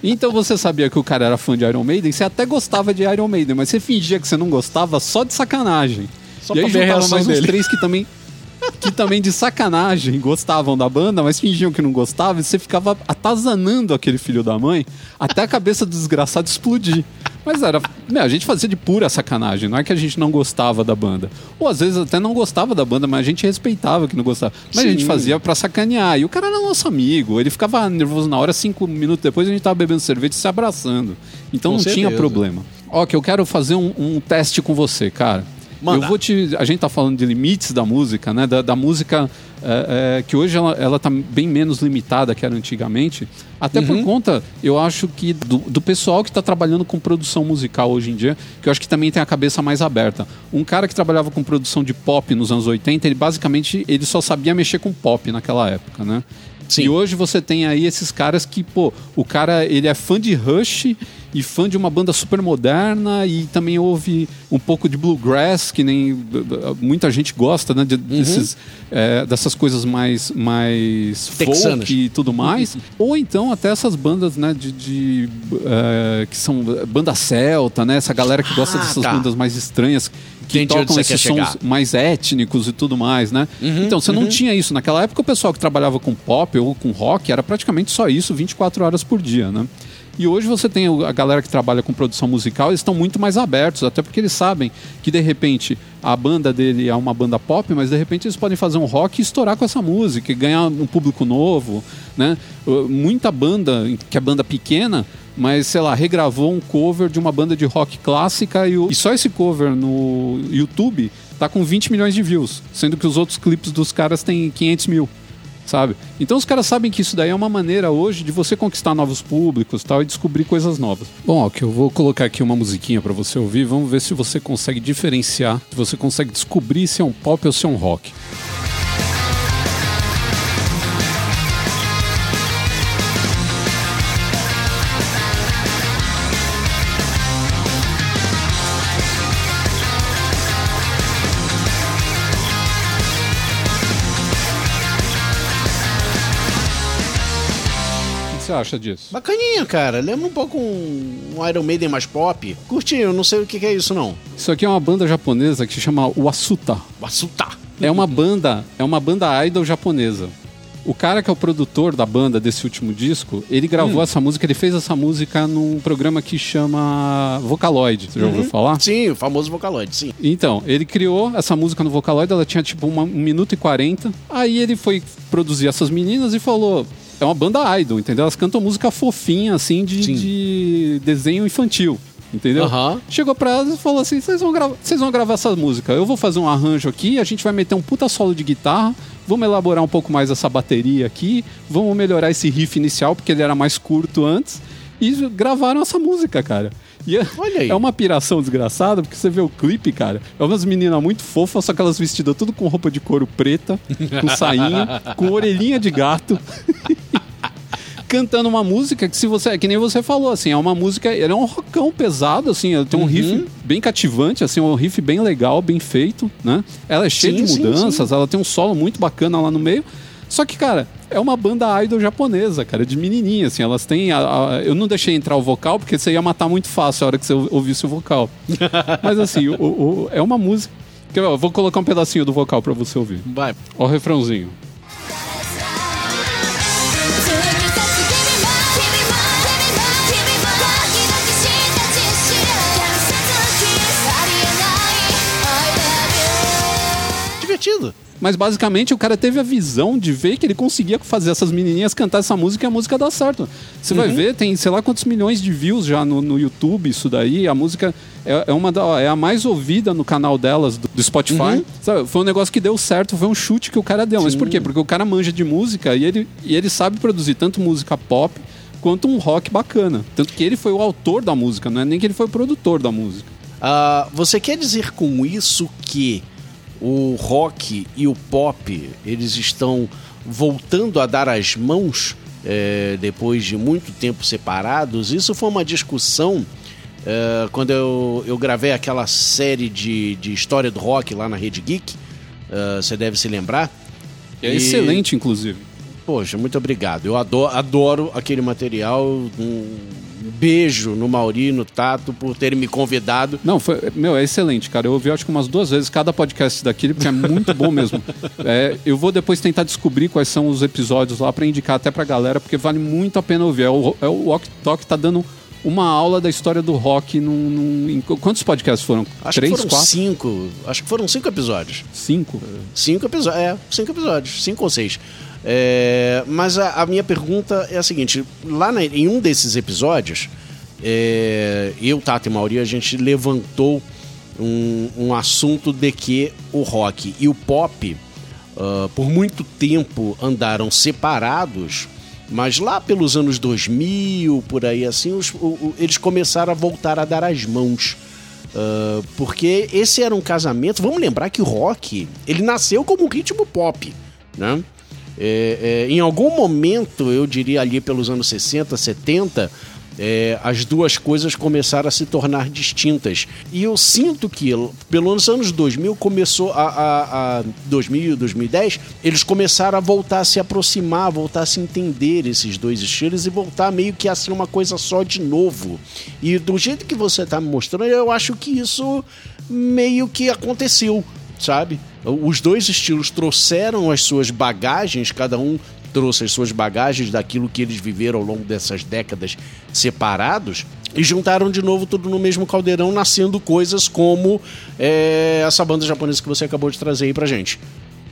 Então você sabia que o cara era fã de Iron Maiden, você até gostava de Iron Maiden, mas você fingia que você não gostava só de sacanagem. Só e aí juntava mais uns dele. três que também que também de sacanagem gostavam da banda, mas fingiam que não gostavam, e você ficava atazanando aquele filho da mãe até a cabeça do desgraçado explodir. Mas era. Né, a gente fazia de pura sacanagem, não é que a gente não gostava da banda. Ou às vezes até não gostava da banda, mas a gente respeitava que não gostava. Mas a gente Sim. fazia pra sacanear. E o cara era nosso amigo, ele ficava nervoso na hora, cinco minutos depois a gente tava bebendo cerveja e se abraçando. Então Com não tinha certeza. problema. Ó, que eu quero fazer um, um teste com você, cara. Manda. Eu vou te. A gente tá falando de limites da música, né? Da, da música é, é, que hoje ela, ela tá bem menos limitada que era antigamente. Até por conta, eu acho que do, do pessoal que tá trabalhando com produção musical hoje em dia, que eu acho que também tem a cabeça mais aberta. Um cara que trabalhava com produção de pop nos anos 80, ele basicamente ele só sabia mexer com pop naquela época, né? Sim. E hoje você tem aí esses caras que, pô, o cara ele é fã de Rush e fã de uma banda super moderna e também ouve um pouco de bluegrass, que nem uh, muita gente gosta, né? de- desses, é, dessas coisas mais, mais Texanas. folk e tudo mais. Ou então até essas bandas, né, de, de, é, que são banda celta, né? Essa galera que gosta Ah, dessas tá. bandas mais estranhas que Entendi tocam esses sons chegar. mais étnicos e tudo mais, né? Uhum, então, você não tinha isso. Naquela época, o pessoal que trabalhava com pop ou com rock era praticamente só isso 24 horas por dia, né? E hoje você tem a galera que trabalha com produção musical, eles estão muito mais abertos, até porque eles sabem que de repente a banda dele é uma banda pop, mas de repente eles podem fazer um rock e estourar com essa música, ganhar um público novo, né? Muita banda, que é banda pequena, mas sei lá, regravou um cover de uma banda de rock clássica e, o- e só esse cover no YouTube tá com 20 milhões de views, sendo que os outros clipes dos caras têm 500 mil sabe? Então os caras sabem que isso daí é uma maneira hoje de você conquistar novos públicos tal, e descobrir coisas novas. Bom, ó, que eu vou colocar aqui uma musiquinha pra você ouvir, vamos ver se você consegue diferenciar, se você consegue descobrir se é um pop ou se é um rock. Acha disso? Bacaninha, cara. Lembra um pouco um, um Iron Maiden mais pop. Curti, eu não sei o que, que é isso, não. Isso aqui é uma banda japonesa que se chama Wasuta. Assuta. É uma banda, é uma banda idol japonesa. O cara que é o produtor da banda desse último disco, ele gravou essa música, ele fez essa música num programa que chama Vocaloid. Você já ouviu falar? Sim, o famoso Vocaloid, sim. Então, ele criou essa música no Vocaloid, ela tinha tipo uma, um minuto e quarenta. Aí ele foi produzir essas meninas e falou: é uma banda idol, entendeu? Elas cantam música fofinha, assim, de, de desenho infantil. Entendeu? Aham. Chegou pra elas e falou assim: vocês vão, grava- vão gravar essa música. Eu vou fazer um arranjo aqui, a gente vai meter um puta solo de guitarra, vamos elaborar um pouco mais essa bateria aqui, vamos melhorar esse riff inicial, porque ele era mais curto antes. E gravaram essa música, cara. E é- Olha aí. é uma piração desgraçada, porque você vê o clipe, cara. É umas meninas muito fofas, só que elas vestidas tudo com roupa de couro preta, com (laughs) sainha, com orelhinha de gato. (laughs) cantando uma música que se você, que nem você falou, assim, é uma música, ele é um rockão pesado, assim, ela tem um Uhum. riff bem cativante, assim, um riff bem legal, bem feito, né? Ela é cheia Sim, de sim, mudanças, ela tem um solo muito bacana lá no meio. Só que, cara, é uma banda idol japonesa, cara, de menininha, assim. Elas têm. A, a, eu não deixei entrar o vocal porque você ia matar muito fácil a hora que você ouvisse o vocal. (laughs) Mas assim, o, o, é uma música. Eu vou colocar um pedacinho do vocal para você ouvir. Vai. Ó o refrãozinho. divertido. Mas basicamente o cara teve a visão de ver que ele conseguia fazer essas menininhas cantar essa música e a música dar certo. Você vai ver, tem sei lá quantos milhões de views já no, no YouTube, isso daí. A música é, é uma da- é a mais ouvida no canal delas, do, do Spotify. Sabe, foi um negócio que deu certo, foi um chute que o cara deu. Mas por quê? Porque o cara manja de música e ele, e ele sabe produzir tanto música pop quanto um rock bacana. Tanto que ele foi o autor da música, não é nem que ele foi o produtor da música. Ah, você quer dizer com isso que o rock e o pop eles estão voltando a dar as mãos eh, depois de muito tempo separados? Isso foi uma discussão eh, quando eu, eu gravei aquela série de, de história do rock lá na Rede Geek. Ah, Você deve se lembrar. É E- excelente, inclusive. Poxa, muito obrigado. Eu adoro, adoro aquele material. Um beijo no Mauri e no Tato por terem me convidado. Não, foi, meu, é excelente, cara. Eu ouvi acho que umas duas vezes cada podcast daquele, porque é muito bom mesmo. (laughs) É, eu vou depois tentar descobrir quais são os episódios lá pra indicar até pra galera, porque vale muito a pena ouvir. É o, é o Walk Talk tá dando uma aula da história do rock num, num- quantos podcasts foram? Acho Três, que foram quatro, cinco. Acho que foram cinco episódios. cinco? Cinco episódios. É, cinco episódios. Cinco ou seis. É, mas a, a minha pergunta é a seguinte: lá na- em um desses episódios, é, eu, Tato e Mauri, a gente levantou um, um assunto de que o rock e o pop, ah, por muito tempo, andaram separados. Mas lá pelos anos 2000, por aí assim, os- o- o- eles começaram a voltar a dar as mãos. Ah, porque esse era um casamento. Vamos lembrar que o rock ele nasceu como um ritmo pop, né? É, é, em algum momento, eu diria ali pelos anos 60, 70, é, as duas coisas começaram a se tornar distintas. E eu sinto que, pelos anos 2000, começou a, a, a 2000, 2010, eles começaram a voltar a se aproximar, voltar a se entender esses dois estilos e voltar meio que a ser uma coisa só de novo. E do jeito que você está me mostrando, eu acho que isso meio que aconteceu, sabe? Os dois estilos trouxeram as suas bagagens, cada um trouxe as suas bagagens daquilo que eles viveram ao longo dessas décadas separados e juntaram de novo tudo no mesmo caldeirão, nascendo coisas como é, essa banda japonesa que você acabou de trazer aí pra gente.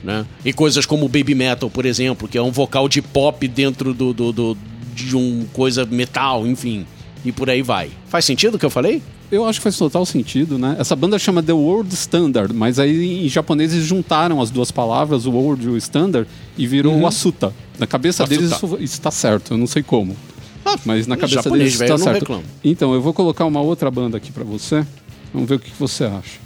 Né? E coisas como Baby Metal, por exemplo, que é um vocal de pop dentro do, do, do- de um coisa metal, enfim. E por aí vai. Faz sentido o que eu falei? Eu acho que faz total sentido, né? Essa banda chama The World Standard, mas aí em japonês eles juntaram as duas palavras, o World e o Standard, e virou o Asuta. Na cabeça Asuta. deles isso, isso tá certo, eu não sei como. Mas na cabeça japonês, deles tá não certo. reclamo. Então, eu vou colocar uma outra banda aqui pra você. Vamos ver o que você acha.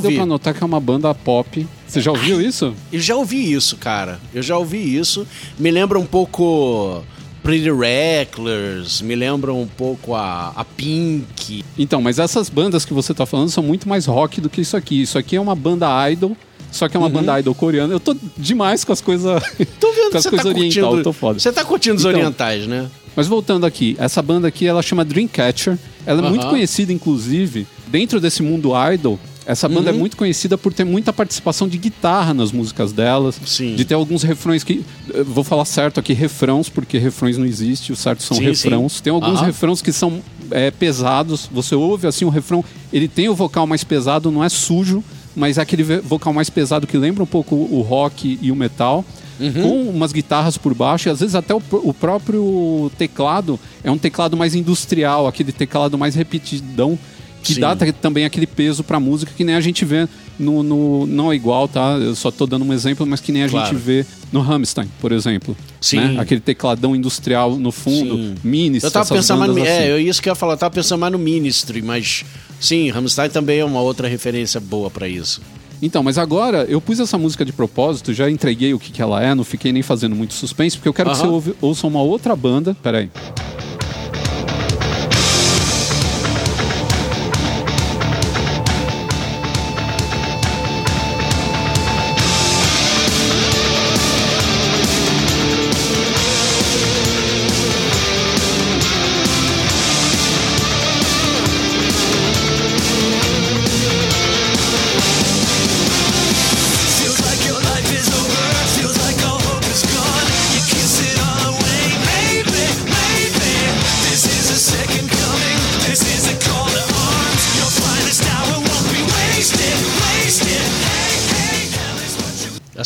Deu pra notar que é uma banda pop. Você já ouviu isso? Eu já ouvi isso, cara. Eu já ouvi isso. Me lembra um pouco Pretty Reckless, me lembra um pouco a, a Pink. Então, mas essas bandas que você tá falando são muito mais rock do que isso aqui. Isso aqui é uma banda idol, só que é uma banda idol coreana. Eu tô demais com as coisas. Uhum. Tô vendo com as coisas tá oriental, curtindo. tô foda. Você tá curtindo os Então, orientais, né? Mas voltando aqui, essa banda aqui, ela chama Dreamcatcher. Ela é Aham. muito conhecida, inclusive, dentro desse mundo idol. Essa banda Uhum. é muito conhecida por ter muita participação de guitarra nas músicas delas. Sim. De ter alguns refrões que. eu Vou falar certo aqui, refrãos, porque refrões não existe, o certo são Sim, refrãos. sim. Tem alguns refrãos que são é, pesados. Você ouve assim o refrão, ele tem o vocal mais pesado, não é sujo, mas é aquele vocal mais pesado que lembra um pouco o rock e o metal. Uhum. Com umas guitarras por baixo, e às vezes até o, pr- o próprio teclado é um teclado mais industrial, aquele teclado mais repetidão, que Sim. dá ta- também aquele peso pra música que nem a gente vê no, no- Não é igual, tá? Eu só tô dando um exemplo, mas que nem a Claro. gente vê no Rammstein, por exemplo. Sim. né? Aquele tecladão industrial no fundo, Sim. Ministry, Eu tava pensando mais no, bandas assim. É, eu isso que eu ia falar, eu tava pensando mais no Ministry, mas sim, Rammstein também é uma outra referência boa pra isso. Então, mas agora eu pus essa música de propósito, já entreguei o que, que ela é, não fiquei nem fazendo muito suspense, porque eu quero que Aham. você ouve, ouça uma outra banda. Peraí. Feels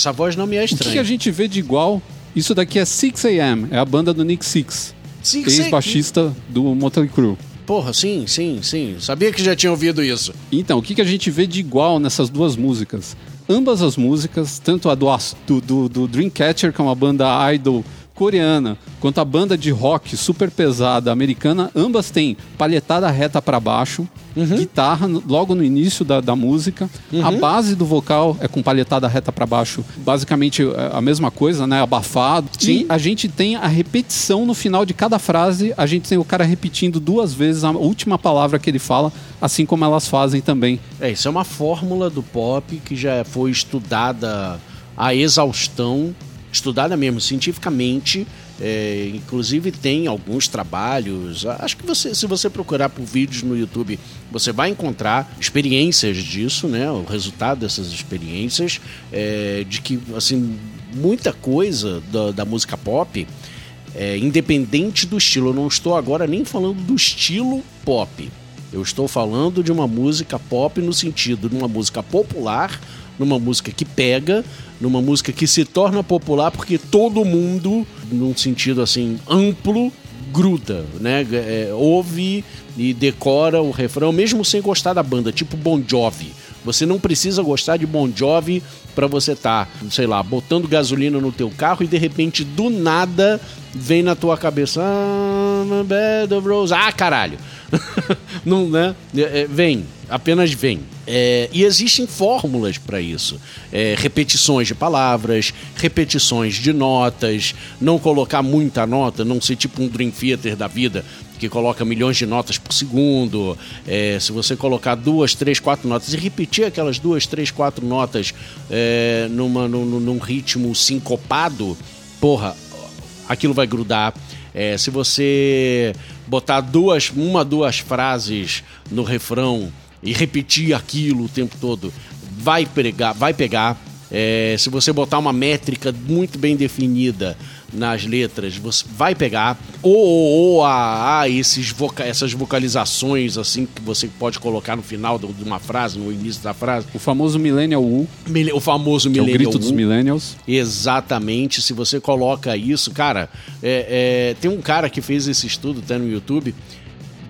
Essa voz não me é O que, que a estranha. gente vê de igual? Isso daqui é 6am, é a banda do Nick Six, sim. ex-baixista do Motley Crue. Porra, sim, sim, sim. Sabia que já tinha ouvido isso. Então, o que, que a gente vê de igual nessas duas músicas? Ambas as músicas, tanto a do, do, do, do Dreamcatcher, que é uma banda idol coreana, quanto a banda de rock super pesada americana, ambas têm palhetada reta para baixo, guitarra no- logo no início da, da música, a base do vocal é com palhetada reta para baixo, basicamente é a mesma coisa, né? Abafado. Sim. E a gente tem a repetição no final de cada frase, a gente tem o cara repetindo duas vezes a última palavra que ele fala, assim como elas fazem também. É, isso é uma fórmula do pop que já foi estudada a exaustão, estudada mesmo cientificamente. é, inclusive tem alguns trabalhos. Acho que você, se você procurar por vídeos no YouTube, você vai encontrar experiências disso, né? O resultado dessas experiências, é, de que assim muita coisa da, da música pop é, independente do estilo. Eu não estou agora nem falando do estilo pop. Eu estou falando de uma música pop no sentido de uma música popular, numa música que pega, numa música que se torna popular porque todo mundo, num sentido assim amplo, gruda, né? É, ouve e decora o refrão, mesmo sem gostar da banda, tipo Bon Jovi. Você não precisa gostar de Bon Jovi para você estar, sei lá, botando gasolina no teu carro e de repente do nada vem na tua cabeça, ah, bed of. Ah, caralho. (laughs) não, né? É, é, vem, apenas vem. É, e existem fórmulas para isso. É, repetições de palavras, repetições de notas, não colocar muita nota, não ser tipo um Dream Theater da vida que coloca milhões de notas por segundo. É, se você colocar duas, três, quatro notas e repetir aquelas duas, três, quatro notas é, numa, num, num ritmo sincopado, porra, aquilo vai grudar. É, se você botar duas, uma, duas frases no refrão e repetir aquilo o tempo todo, vai pegar, vai pegar. É, se você botar uma métrica muito bem definida nas letras, você vai pegar. Ou, ou, ou a, a esses voca- essas vocalizações assim que você pode colocar no final de uma frase, no início da frase. O famoso Millennial U, O famoso que é o Millennial grito dos Wu. millennials. Exatamente, se você coloca isso, cara, é- é, tem um cara que fez esse estudo, tá no YouTube,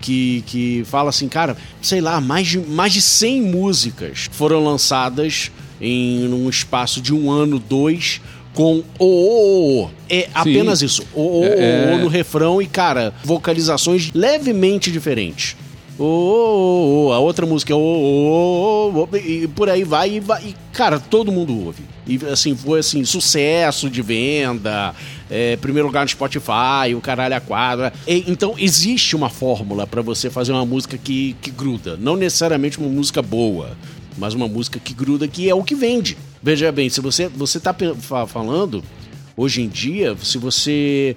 que, que fala assim, cara, sei lá, mais de, mais de 100 músicas foram lançadas em um espaço de um ano, dois, com o, o, o. É apenas isso, o, o, o, É- o no refrão e, cara, vocalizações levemente diferentes. O, o, o, a outra música é o, o, o, o, e por aí vai e, vai e, cara, todo mundo ouve. E assim, foi assim, sucesso de venda, é, primeiro lugar no Spotify, o caralho a quadra. E, então, existe uma fórmula pra você fazer uma música que, que gruda. Não necessariamente uma música boa, mas uma música que gruda, que é o que vende. Veja bem, se você, você tá falando, hoje em dia, se você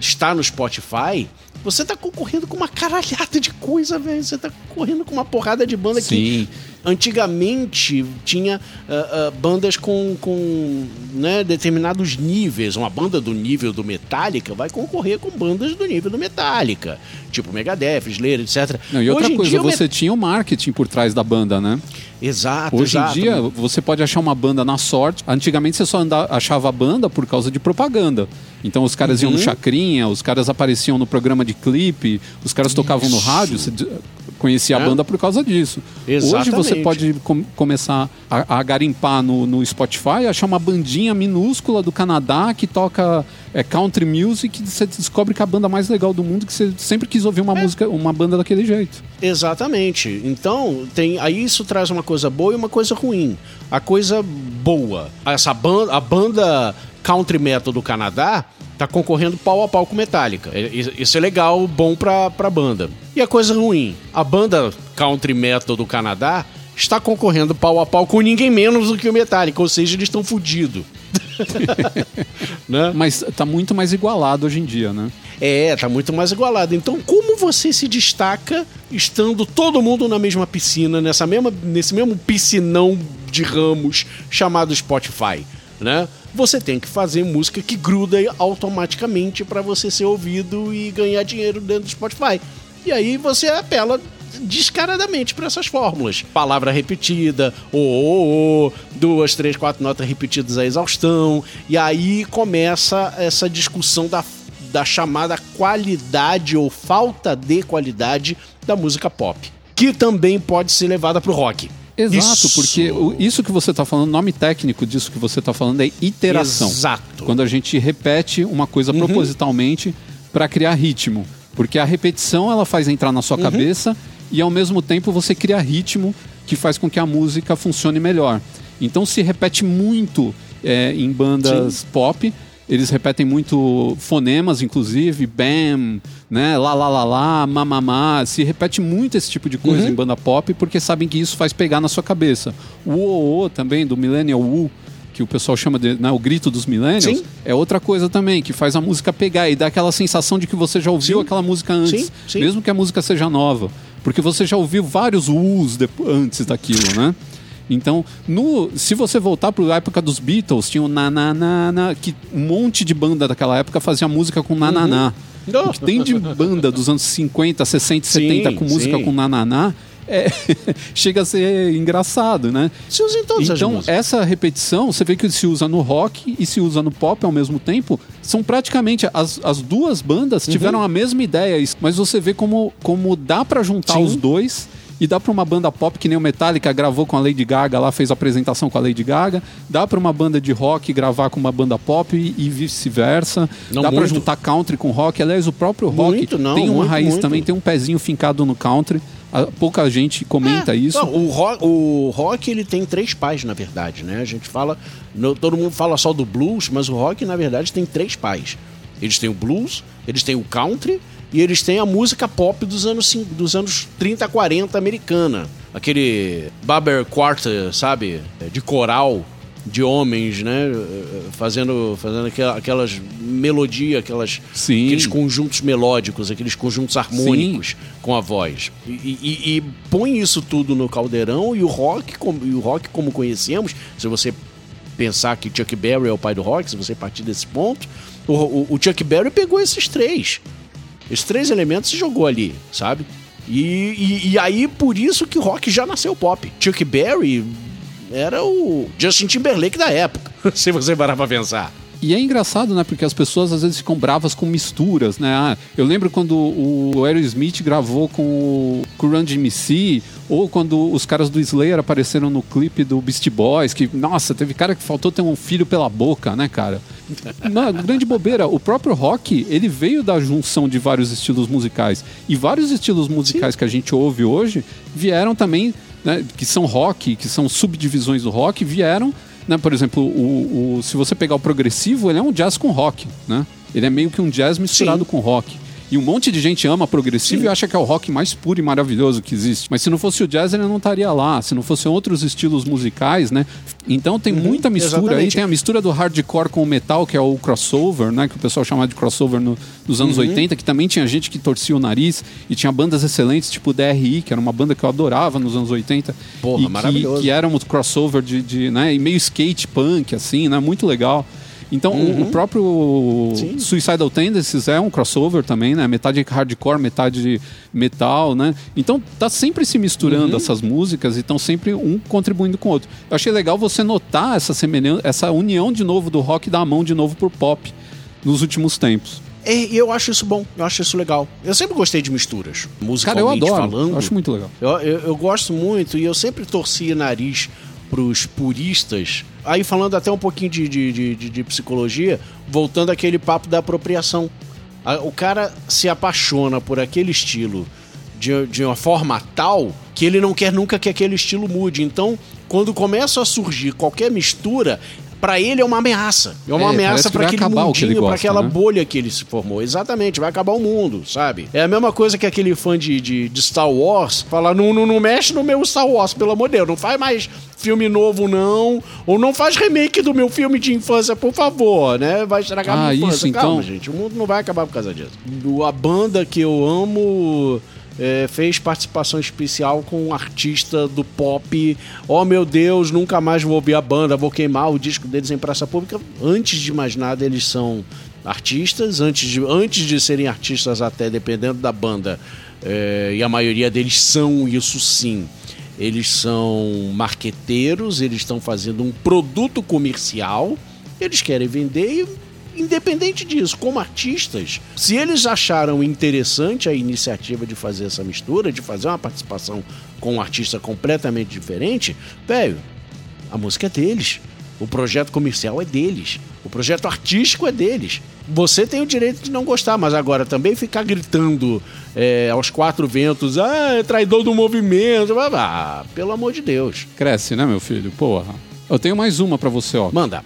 está no Spotify, você tá concorrendo com uma caralhada de coisa, velho. Você tá concorrendo com uma porrada de banda que Sim. antigamente tinha ah, ah, bandas com, com né, determinados níveis. Uma banda do nível do Metallica vai concorrer com bandas do nível do Metallica, tipo Megadeth, Slayer, etc. Não, e outra Hoje coisa, dia você Met- tinha o marketing por trás da banda, né? Exato, Hoje exato. em dia, você pode achar uma banda na sorte. Antigamente você só anda- achava a banda por causa de propaganda. Então os caras iam Uhum. no Chacrinha, os caras apareciam no programa de clipe, os caras tocavam no Isso. rádio, você conhecia a É. banda por causa disso. Hoje você Exatamente. pode com- começar a, a garimpar no, no Spotify, achar uma bandinha minúscula do Canadá que toca é, country music e você descobre que é a banda mais legal do mundo que você sempre quis ouvir uma música, uma banda daquele jeito. Exatamente. Então, tem aí isso traz uma coisa boa e uma coisa ruim. A coisa boa, essa banda, a banda country metal do Canadá tá concorrendo pau a pau com Metallica. É- Isso é legal, bom pra, pra banda. E a coisa ruim, a banda country metal do Canadá está concorrendo pau a pau com ninguém menos do que o Metallica, ou seja, eles estão fudidos. (laughs) né? Mas tá muito mais igualado hoje em dia, né? É, tá muito mais igualado. Então, como você se destaca estando todo mundo na mesma piscina, nessa mesma, nesse mesmo piscinão de ramos chamado Spotify, né? Você tem que fazer música que gruda automaticamente para você ser ouvido e ganhar dinheiro dentro do Spotify. E aí você apela descaradamente para essas fórmulas. Palavra repetida, o, o, o, duas, três, quatro notas repetidas à exaustão. E aí começa essa discussão da da chamada qualidade ou falta de qualidade da música pop, que também pode ser levada pro rock. Exato, Isso. porque isso que você está falando, o nome técnico disso que você está falando é iteração. Exato. Uhum. Quando a gente repete uma coisa propositalmente para criar ritmo. Porque a repetição ela faz entrar na Uhum. sua cabeça e ao mesmo tempo você cria ritmo que faz com que a música funcione melhor. Então se repete muito é, em bandas pop. Eles repetem muito fonemas, inclusive, bam, né, lá, lá, lá, lá, mamamá. Se repete muito esse tipo de coisa Uhum. em banda pop, porque sabem que isso faz pegar na sua cabeça. O o, o também, do Millennial Woo, que o pessoal chama de né, o grito dos millennials, Sim. é outra coisa também, que faz a música pegar e dá aquela sensação de que você já ouviu Sim. aquela música antes, Sim, mesmo que a música seja nova. Porque você já ouviu vários us antes daquilo, né? Então, no, se você voltar para a época dos Beatles, tinha o na, na, na, na, que um monte de banda daquela época fazia música com nananá. Uhum. O que tem de banda dos anos 50, 60, 70 com música sim. com nananá, é, (laughs) chega a ser engraçado, né? Se usa Então, músicas. essa repetição, você vê que se usa no rock e se usa no pop ao mesmo tempo, são praticamente as, as duas bandas Uhum. tiveram a mesma ideia, mas você vê como, como dá pra juntar Sim. os dois e dá pra uma banda pop que nem o Metallica gravou com a Lady Gaga, lá fez a apresentação com a Lady Gaga, dá pra uma banda de rock gravar com uma banda pop e, e vice-versa, dá muito. juntar country com rock, aliás, o próprio rock Muito, não, tem uma muito, raiz muito. também, tem um pezinho fincado no country, pouca gente comenta isso. Não, o, rock, o rock ele tem três pais, na verdade, né? A gente fala. no- todo mundo fala só do blues, mas o rock, na verdade, tem três pais. Eles têm o blues, eles têm o country e eles têm a música pop dos anos, dos anos 30, 40 americana. Aquele Barber Quarter, sabe? De coral de homens, né? Fazendo, fazendo aquela- aquelas melodias, aquelas, Sim. aqueles conjuntos melódicos, aqueles conjuntos harmônicos com a voz. E, e- e põe isso tudo no caldeirão e o rock, como, o rock como conhecemos, se você pensar que Chuck Berry é o pai do rock, se você partir desse ponto, o, o- o Chuck Berry pegou esses três. Esses três elementos e jogou ali, sabe? E, e- e aí, por isso que o rock já nasceu pop. Chuck Berry era o Justin Timberlake da época, (laughs) se você parar pra pensar. E é engraçado, né? Porque as pessoas às vezes ficam bravas com misturas, né? Ah, eu lembro quando o Aerosmith gravou com o, Run DMC, ou quando os caras do Slayer apareceram no clipe do Beast Boys, que, nossa, teve cara que faltou ter um filho pela boca, né, cara? Uma grande bobeira. O próprio rock, ele veio da junção de vários estilos musicais. E vários estilos musicais que a gente ouve hoje vieram também, né, que são rock, que são subdivisões do rock, vieram né, por exemplo, o, o- se você pegar o progressivo, ele é um jazz com rock, né? Ele é meio que um jazz misturado Sim. com rock. E um monte de gente ama progressivo e acha que é o rock mais puro e maravilhoso que existe. Mas se não fosse o jazz, ele não estaria lá. Se não fossem outros estilos musicais, né? Então tem muita mistura aí. Uhum, exatamente. Tem a mistura do hardcore com o metal, que é o crossover, né? Que o pessoal chama de crossover no- nos Uhum. anos 80, que também tinha gente que torcia o nariz e tinha bandas excelentes, tipo o DRI, que era uma banda que eu adorava nos anos 80. Porra, e que- maravilhoso. Que, era um crossover de, de, né? E meio skate punk, assim, né? Muito legal. Então, o- o, próprio Sim. Suicidal Tendencies é um crossover também, né? Metade hardcore, metade metal, né? Então, tá sempre se misturando Uhum. essas músicas e estão sempre um contribuindo com o outro. Eu achei legal você notar essa semelhança, essa união de novo do rock dar a mão de novo pro pop. nos últimos tempos. É, E eu acho isso bom, eu acho isso legal. Eu sempre gostei de misturas. Cara, eu Musicalmente adoro. falando. Eu acho muito legal. Eu, eu, eu gosto muito e eu sempre torci nariz pros puristas. Aí falando até um pouquinho de, de, de, de- psicologia, voltando àquele papo da apropriação. O cara se apaixona por aquele estilo de, de uma forma tal que ele não quer nunca que aquele estilo mude. Então, quando começa a surgir qualquer mistura, pra ele é uma ameaça. É uma É, ameaça vai aquele mundinho, pra gosta, aquela né? bolha que ele se formou. Exatamente, vai acabar o mundo, sabe? É a mesma coisa que aquele fã de, de, de Star Wars falar: não, não, não mexe no meu Star Wars, pelo amor de Deus, não faz mais filme novo, não. Ou não faz remake do meu filme de infância, por favor, né? Vai estragar Ah, a minha isso, infância. Calma, então. gente, o mundo não vai acabar por causa disso. A banda que eu amo. É, fez participação especial com um artista do pop. Oh meu Deus, nunca mais vou ouvir a banda, vou queimar o disco deles em praça pública. Antes de mais nada, eles são artistas, antes de, antes de serem artistas, até dependendo da banda, é, e a maioria deles são isso sim. Eles são marqueteiros, eles estão fazendo um produto comercial, eles querem vender e independente disso, como artistas, se eles acharam interessante a iniciativa de fazer essa mistura, de fazer uma participação com um artista completamente diferente, velho, a música é deles. O projeto comercial é deles. O projeto artístico é deles. Você tem o direito de não gostar, mas agora também ficar gritando é, aos quatro ventos, ah, é traidor do movimento. Ah, pelo amor de Deus. Cresce, né, meu filho? Porra. Eu tenho mais uma pra você, ó. Manda.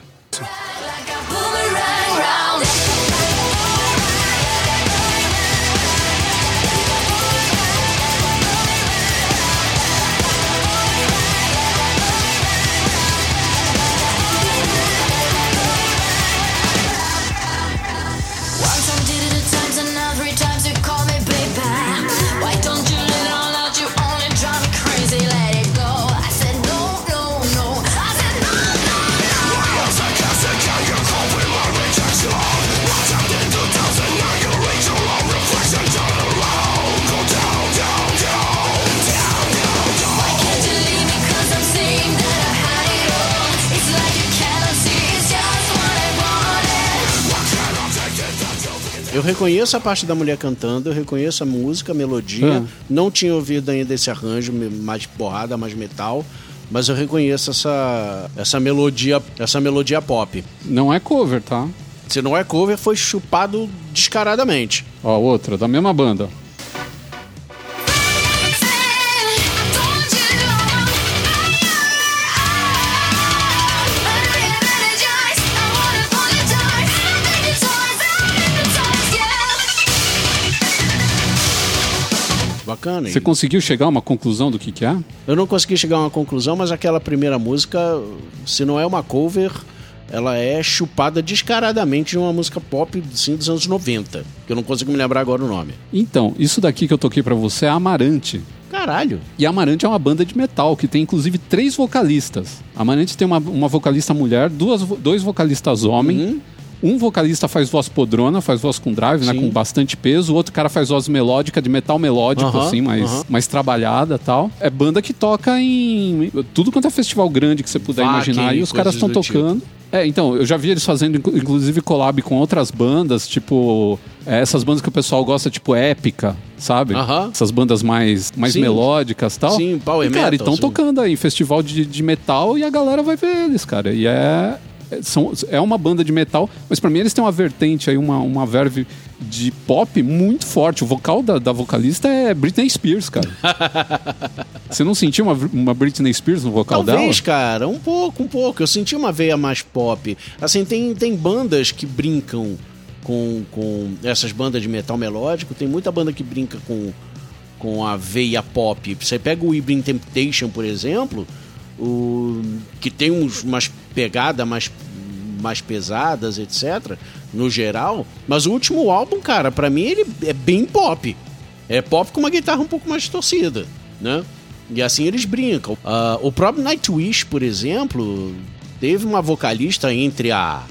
Eu reconheço a parte da mulher cantando, eu reconheço a música, a melodia. Ah. Não tinha ouvido ainda esse arranjo mais porrada, mais metal, mas eu reconheço essa, essa melodia, essa melodia pop. Não é cover, tá? Se não é cover, foi chupado descaradamente. Ó, outra, da mesma banda. Você E conseguiu chegar a uma conclusão do que que é? Eu não consegui chegar a uma conclusão, mas aquela primeira música, se não é uma cover, ela é chupada descaradamente de uma música pop dos anos 90. Que eu não consigo me lembrar agora o nome. Então, isso daqui que eu toquei pra você é Amarante. Caralho. E Amarante é uma banda de metal que tem inclusive três vocalistas. Amarante tem uma, uma vocalista mulher, duas, dois vocalistas homem. Um vocalista faz voz podrona, faz voz com drive, né, Sim. com bastante peso. O outro cara faz voz melódica, de metal melódico, Aham, assim, mais, aham. mais trabalhada tal. É banda que toca em tudo quanto é festival grande que você puder imaginar. E os caras estão tipo. tocando. É, então, eu já vi eles fazendo, inclu- inclusive, collab com outras bandas, tipo, é, essas bandas que o pessoal gosta, tipo Épica, sabe? Aham. Essas bandas mais, mais Sim. melódicas e tal. Sim, power e, cara, metal, estão sim. tocando aí em festival de, de metal e a galera vai ver eles, cara. E é. É- São, é uma banda de metal, mas pra mim eles têm uma vertente aí, uma, uma verve de pop muito forte. O vocal da, da vocalista é Britney Spears, cara. (laughs) Você não sentiu uma, uma Britney Spears no vocal Talvez, dela? cara, um pouco, um pouco. Eu senti uma veia mais pop. Assim, tem, tem bandas que brincam com, com essas bandas de metal melódico. Tem muita banda que brinca com, com a veia pop. Você pega o Evening Temptation, por exemplo, o, que tem uns, umas pegadas mais, mais pesadas, etc., no geral. Mas o último álbum, cara, pra mim ele é bem pop. É pop com uma guitarra um pouco mais distorcida, né? E assim eles brincam. Ah, o próprio Nightwish, por exemplo, teve uma vocalista entre a,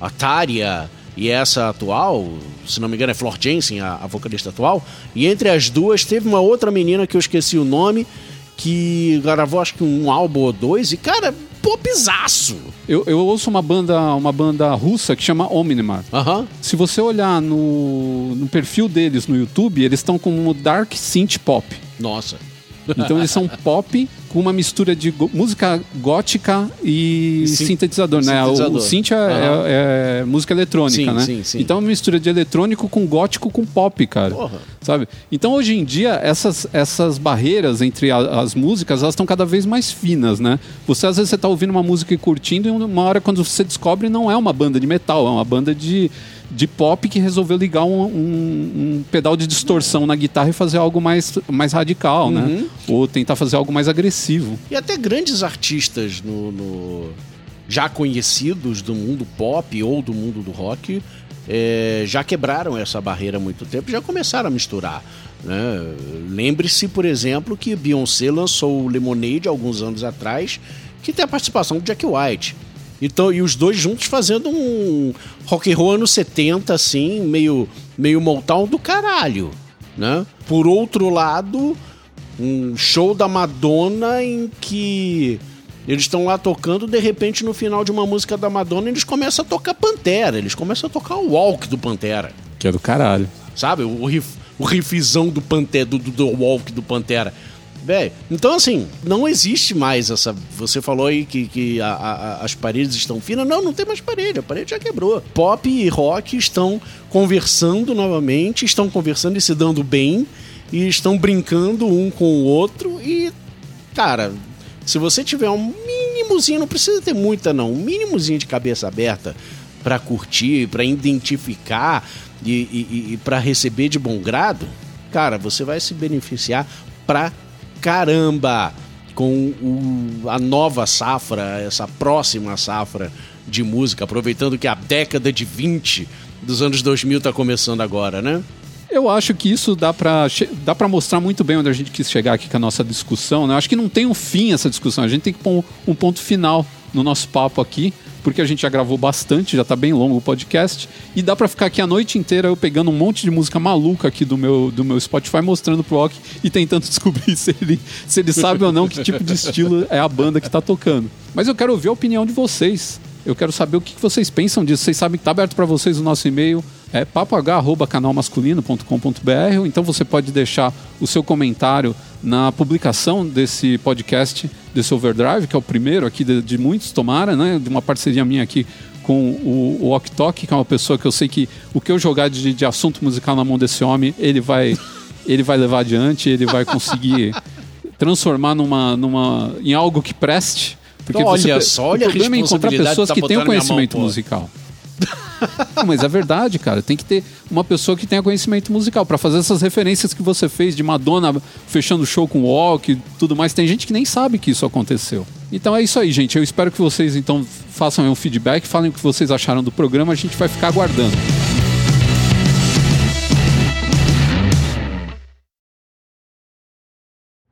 a Tária e essa atual, se não me engano é Flor Jensen, a, a vocalista atual, e entre as duas teve uma outra menina que eu esqueci o nome, que gravou acho que um álbum ou dois, e cara, popzaço. Eu, eu ouço uma banda, uma banda russa que chama Omnimar. Aham. Se você olhar no, no perfil deles no YouTube, eles estão como Dark Synth Pop. Nossa. Então eles são pop com uma mistura de go- música gótica e Sim- sintetizador, né? O- sintetizador. O synth é, Aham. é- é música eletrônica, Sim, né? sim, sim. Então é uma mistura de eletrônico com gótico com pop, cara. Porra. Sabe? Então hoje em dia essas, essas barreiras entre a- as músicas, elas estão cada vez mais finas, né? Você às vezes você tá ouvindo uma música e curtindo e uma hora quando você descobre não é uma banda de metal, é uma banda de de pop que resolveu ligar um, um- um pedal de distorção na guitarra e fazer algo mais, mais radical, né? Uhum. Ou tentar fazer algo mais agressivo. E até grandes artistas no, no- já conhecidos do mundo pop ou do mundo do rock é, já quebraram essa barreira há muito tempo e já começaram a misturar. né? Lembre-se, por exemplo, que Beyoncé lançou o Lemonade alguns anos atrás, que tem a participação do Jack White. Então, e os dois juntos fazendo um rock and roll anos 70, assim, meio, meio Motown do caralho. Né? Por outro lado, um show da Madonna em que eles estão lá tocando, de repente no final de uma música da Madonna eles começam a tocar Pantera, eles começam a tocar o Walk do Pantera, Que é do caralho. sabe? O, riff, o riffzão do Pantera, do, do, do Walk do Pantera. Véi, então assim, não existe mais essa. Você falou aí que, que a- a- as paredes estão finas. Não, não tem mais parede, a parede já quebrou. Pop e rock estão conversando novamente, estão conversando e se dando bem, e estão brincando um com o outro. E, cara, se você tiver um mínimozinho, não precisa ter muita não, um mínimozinho de cabeça aberta pra curtir, pra identificar e, e, e para receber de bom grado, cara, você vai se beneficiar pra caramba com o- a nova safra, essa próxima safra de música, aproveitando que a década de 20 dos anos 2000 tá começando agora, né? Eu acho que isso dá che- dá pra mostrar muito bem onde a gente quis chegar aqui com a nossa discussão. Né? Acho que não tem um fim essa discussão. A gente tem que pôr um ponto final no nosso papo aqui, porque a gente já gravou bastante, já tá bem longo o podcast. E dá pra ficar aqui a noite inteira eu pegando um monte de música maluca aqui do meu, do meu Spotify, mostrando pro Rock e tentando (laughs) descobrir se ele, se ele sabe ou não que tipo de estilo é a banda que tá tocando. Mas eu quero ouvir a opinião de vocês. Eu quero saber o que vocês pensam disso. Vocês sabem que está aberto para vocês o nosso e-mail. É papoh.canalmasculino.com.br. Então você pode deixar o seu comentário na publicação desse podcast, desse Overdrive, que é o primeiro aqui de, de muitos, tomara, né? De uma parceria minha aqui com o, o Ok Tok, que é uma pessoa que eu sei que o que eu jogar de, de assunto musical na mão desse homem, ele vai, (laughs) ele vai levar adiante, ele vai conseguir (laughs) transformar numa, numa, em algo que preste. Porque Olha você, só, olha a o problema é encontrar pessoas que tá que minha conhecimento mão, musical. (laughs) Mas é verdade, cara. Tem que ter uma pessoa que tenha conhecimento musical para fazer essas referências que você fez de Madonna fechando o show com Walk e tudo mais. Tem gente que nem sabe que isso aconteceu. Então é isso aí, gente. Eu espero que vocês então façam um feedback, falem o que vocês acharam do programa. A gente vai ficar aguardando.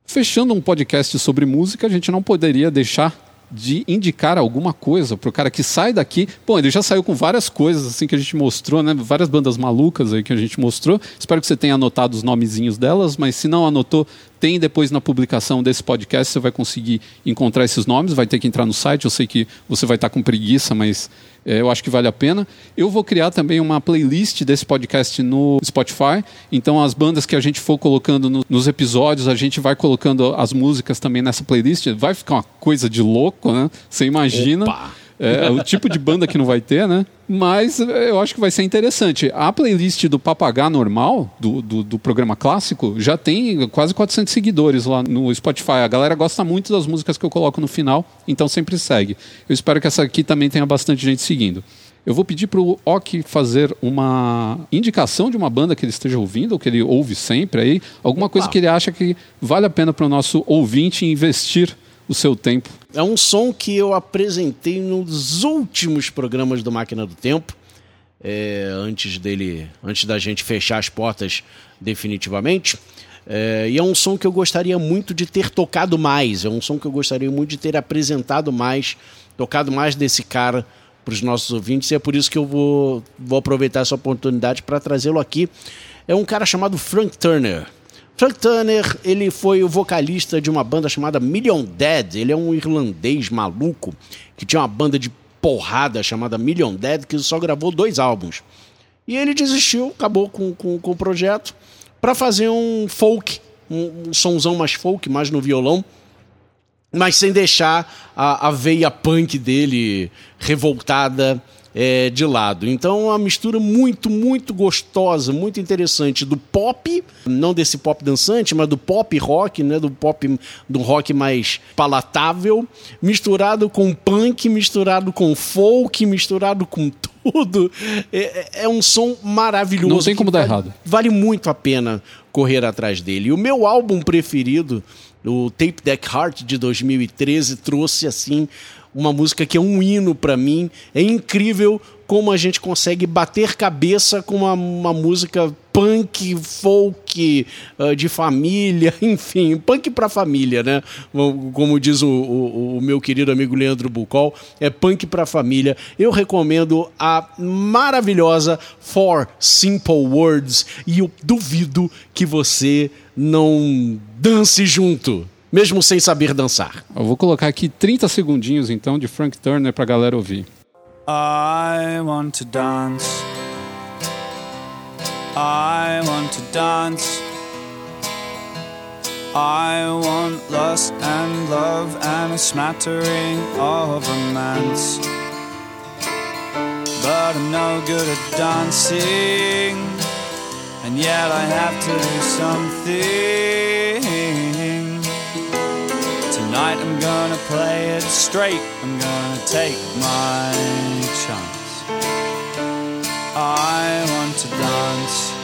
Fechando um podcast sobre música, a gente não poderia deixar de indicar alguma coisa pro cara que sai daqui. Bom, ele já saiu com várias coisas assim que a gente mostrou, né? Várias bandas malucas aí que a gente mostrou. Espero que você tenha anotado os nomezinhos delas, mas se não anotou, tem depois na publicação desse podcast, você vai conseguir encontrar esses nomes, vai ter que entrar no site. Eu sei que você vai estar com preguiça, mas eu acho que vale a pena. Eu vou criar também uma playlist desse podcast no Spotify. Então, as bandas que a gente for colocando no- nos episódios, a gente vai colocando as músicas também nessa playlist. Vai ficar uma coisa de louco, né? Você imagina. Opa! É, o tipo de banda que não vai ter, né? Mas é, eu acho que vai ser interessante. A playlist do Papagá normal, do, do, do programa clássico, já tem quase 400 seguidores lá no Spotify. A galera gosta muito das músicas que eu coloco no final, então sempre segue. Eu espero que essa aqui também tenha bastante gente seguindo. Eu vou pedir para o Ok fazer uma indicação de uma banda que ele esteja ouvindo, ou que ele ouve sempre aí, alguma coisa que ele acha que vale a pena para o nosso ouvinte investir o seu tempo. É um som que eu apresentei nos últimos programas do Máquina do Tempo, é, antes dele, antes da gente fechar as portas definitivamente. É, e é um som que eu gostaria muito de ter tocado mais. É um som que eu gostaria muito de ter apresentado mais, tocado mais desse cara para os nossos ouvintes. E é por isso que eu vou, vou aproveitar essa oportunidade para trazê-lo aqui. É um cara chamado Frank Turner. Frank Turner, ele foi o vocalista de uma banda chamada Million Dead. Ele é um irlandês maluco que tinha uma banda de porrada chamada Million Dead que só gravou dois álbuns. E ele desistiu, acabou com, com, com o projeto, para fazer um folk, um, um sonzão mais folk, mais no violão mas sem deixar a, a veia punk dele revoltada é, de lado. Então, é uma mistura muito, muito gostosa, muito interessante do pop, não desse pop dançante, mas do pop rock, né, do pop, do rock mais palatável, misturado com punk, misturado com folk, misturado com (laughs) tudo. É, é um som maravilhoso. Não tem como dar vale- errado. Vale muito a pena correr atrás dele. E o meu álbum preferido, o Tape Deck Heart de 2013, trouxe assim uma música que é um hino pra mim. É incrível como a gente consegue bater cabeça com uma, uma música punk, folk, ah, de família, (laughs) enfim, punk pra família, né? Como diz o, o- o meu querido amigo Leandro Bucol, é punk pra família. Eu recomendo a maravilhosa For Simple Words e eu duvido que você não dance junto, mesmo sem saber dançar. Eu vou colocar aqui 30 segundinhos então de Frank Turner pra galera ouvir. I want to dance. I want to dance. I want lust and love and a smattering of romance. But I'm no good at dancing, and yet I have to do something. Tonight I'm gonna play it straight. I'm gonna take my chance. I want to dance.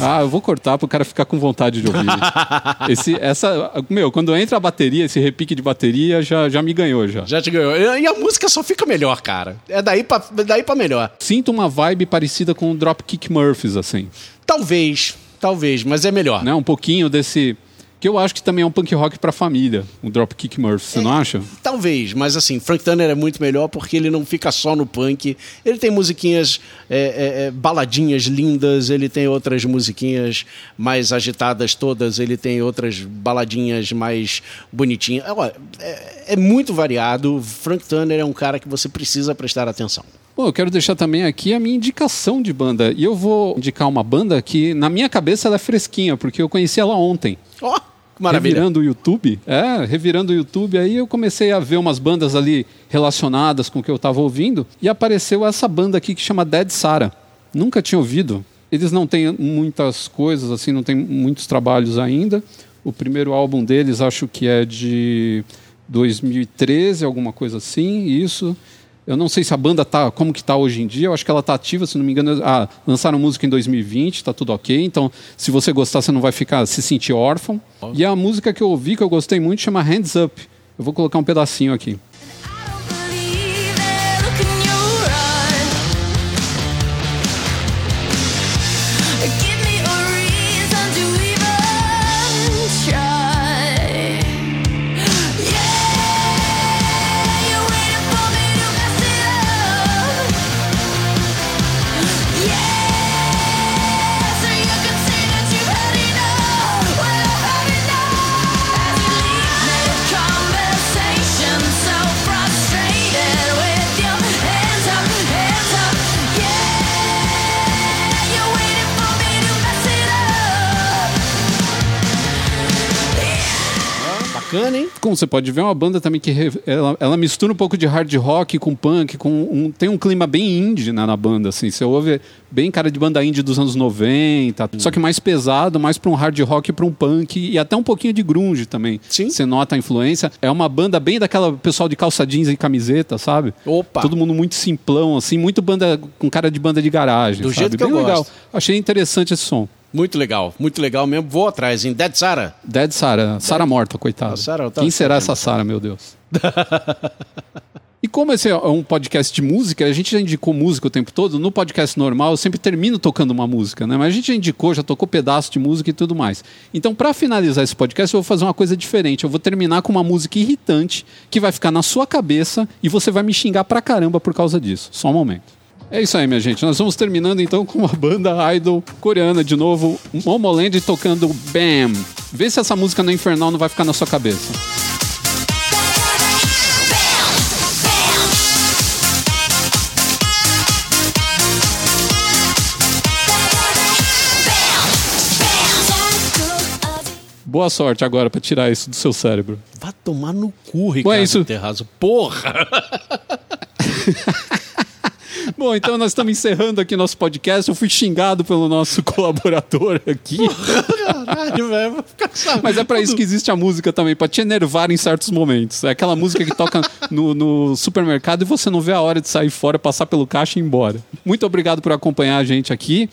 Ah, eu vou cortar pro cara ficar com vontade de ouvir. (laughs) esse, essa, meu, quando entra a bateria, esse repique de bateria já, já me ganhou já. Já te ganhou. E a música só fica melhor, cara. É daí pra, daí pra melhor. Sinto uma vibe parecida com o Dropkick Murphys, assim. Talvez, talvez, mas é melhor. Né? Um pouquinho desse. Que eu acho que também é um punk rock pra família, o Dropkick Murphys, você não acha? Talvez, mas assim, Frank Turner é muito melhor porque ele não fica só no punk. Ele tem musiquinhas, é, é, é, baladinhas lindas, ele tem outras musiquinhas mais agitadas todas, ele tem outras baladinhas mais bonitinhas. É, é muito variado. Frank Turner é um cara que você precisa prestar atenção. Bom, eu quero deixar também aqui a minha indicação de banda. E eu vou indicar uma banda que, na minha cabeça, ela é fresquinha, porque eu conheci ela ontem. Ó, que maravilha. Revirando o YouTube. É, revirando o YouTube, aí eu comecei a ver umas bandas ali relacionadas com o que eu estava ouvindo. E apareceu essa banda aqui que chama Dead Sara. Nunca tinha ouvido. Eles não têm muitas coisas, assim, não tem muitos trabalhos ainda. O primeiro álbum deles acho que é de 2013, alguma coisa assim, isso. Eu não sei se a banda tá como que tá hoje em dia. Eu acho que ela tá ativa, se não me engano. Ah, lançaram música em 2020, tá tudo ok. Então, se você gostar, você não vai ficar se sentir órfão. E a música que eu ouvi que eu gostei muito chama Hands Up. Eu vou colocar um pedacinho aqui. Como você pode ver, é uma banda também que re- ela, ela mistura um pouco de hard rock com punk, com um, tem um clima bem indie né, na banda, assim. Você ouve bem cara de banda indie dos anos 90, só que mais pesado, mais para um hard rock, para um punk e até um pouquinho de grunge também. Sim. Você nota a influência. É uma banda bem daquela pessoal de calça jeans e camiseta, sabe? Opa. Todo mundo muito simplão, assim, muito banda com cara de banda de garagem. Do sabe? jeito que bem eu legal. gosto. Achei interessante esse som. Muito legal, muito legal mesmo. Vou atrás, hein? Dead Sara. Dead Sara, Sara morta, coitada. Sarah Quem será essa Sara, meu Deus? (laughs) E como esse é um podcast de música, a gente já indicou música o tempo todo. No podcast normal, eu sempre termino tocando uma música, né? Mas a gente já indicou, já tocou pedaço de música e tudo mais. Então, para finalizar esse podcast, eu vou fazer uma coisa diferente. Eu vou terminar com uma música irritante que vai ficar na sua cabeça e você vai me xingar pra caramba por causa disso. Só um momento. É isso aí, minha gente. Nós vamos terminando então com uma banda idol coreana de novo, Momoland tocando Bam. Vê se essa música no Infernal não vai ficar na sua cabeça. Boa sorte agora pra tirar isso do seu cérebro. Vá tomar no cu, Ricardo isso- Terrazo. Porra! (laughs) Bom, então nós estamos encerrando aqui nosso podcast. Eu fui xingado pelo nosso (laughs) colaborador aqui. Caralho, velho. Vou ficar sabendo. Mas é pra isso que existe a música também, pra te enervar em certos momentos. É aquela música que toca no, no supermercado e você não vê a hora de sair fora, passar pelo caixa e ir embora. Muito obrigado por acompanhar a gente aqui.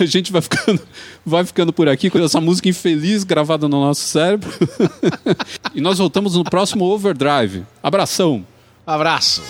A gente vai ficando, vai ficando por aqui com essa música infeliz gravada no nosso cérebro. (laughs) e nós voltamos no próximo Overdrive. Abração! Abraço.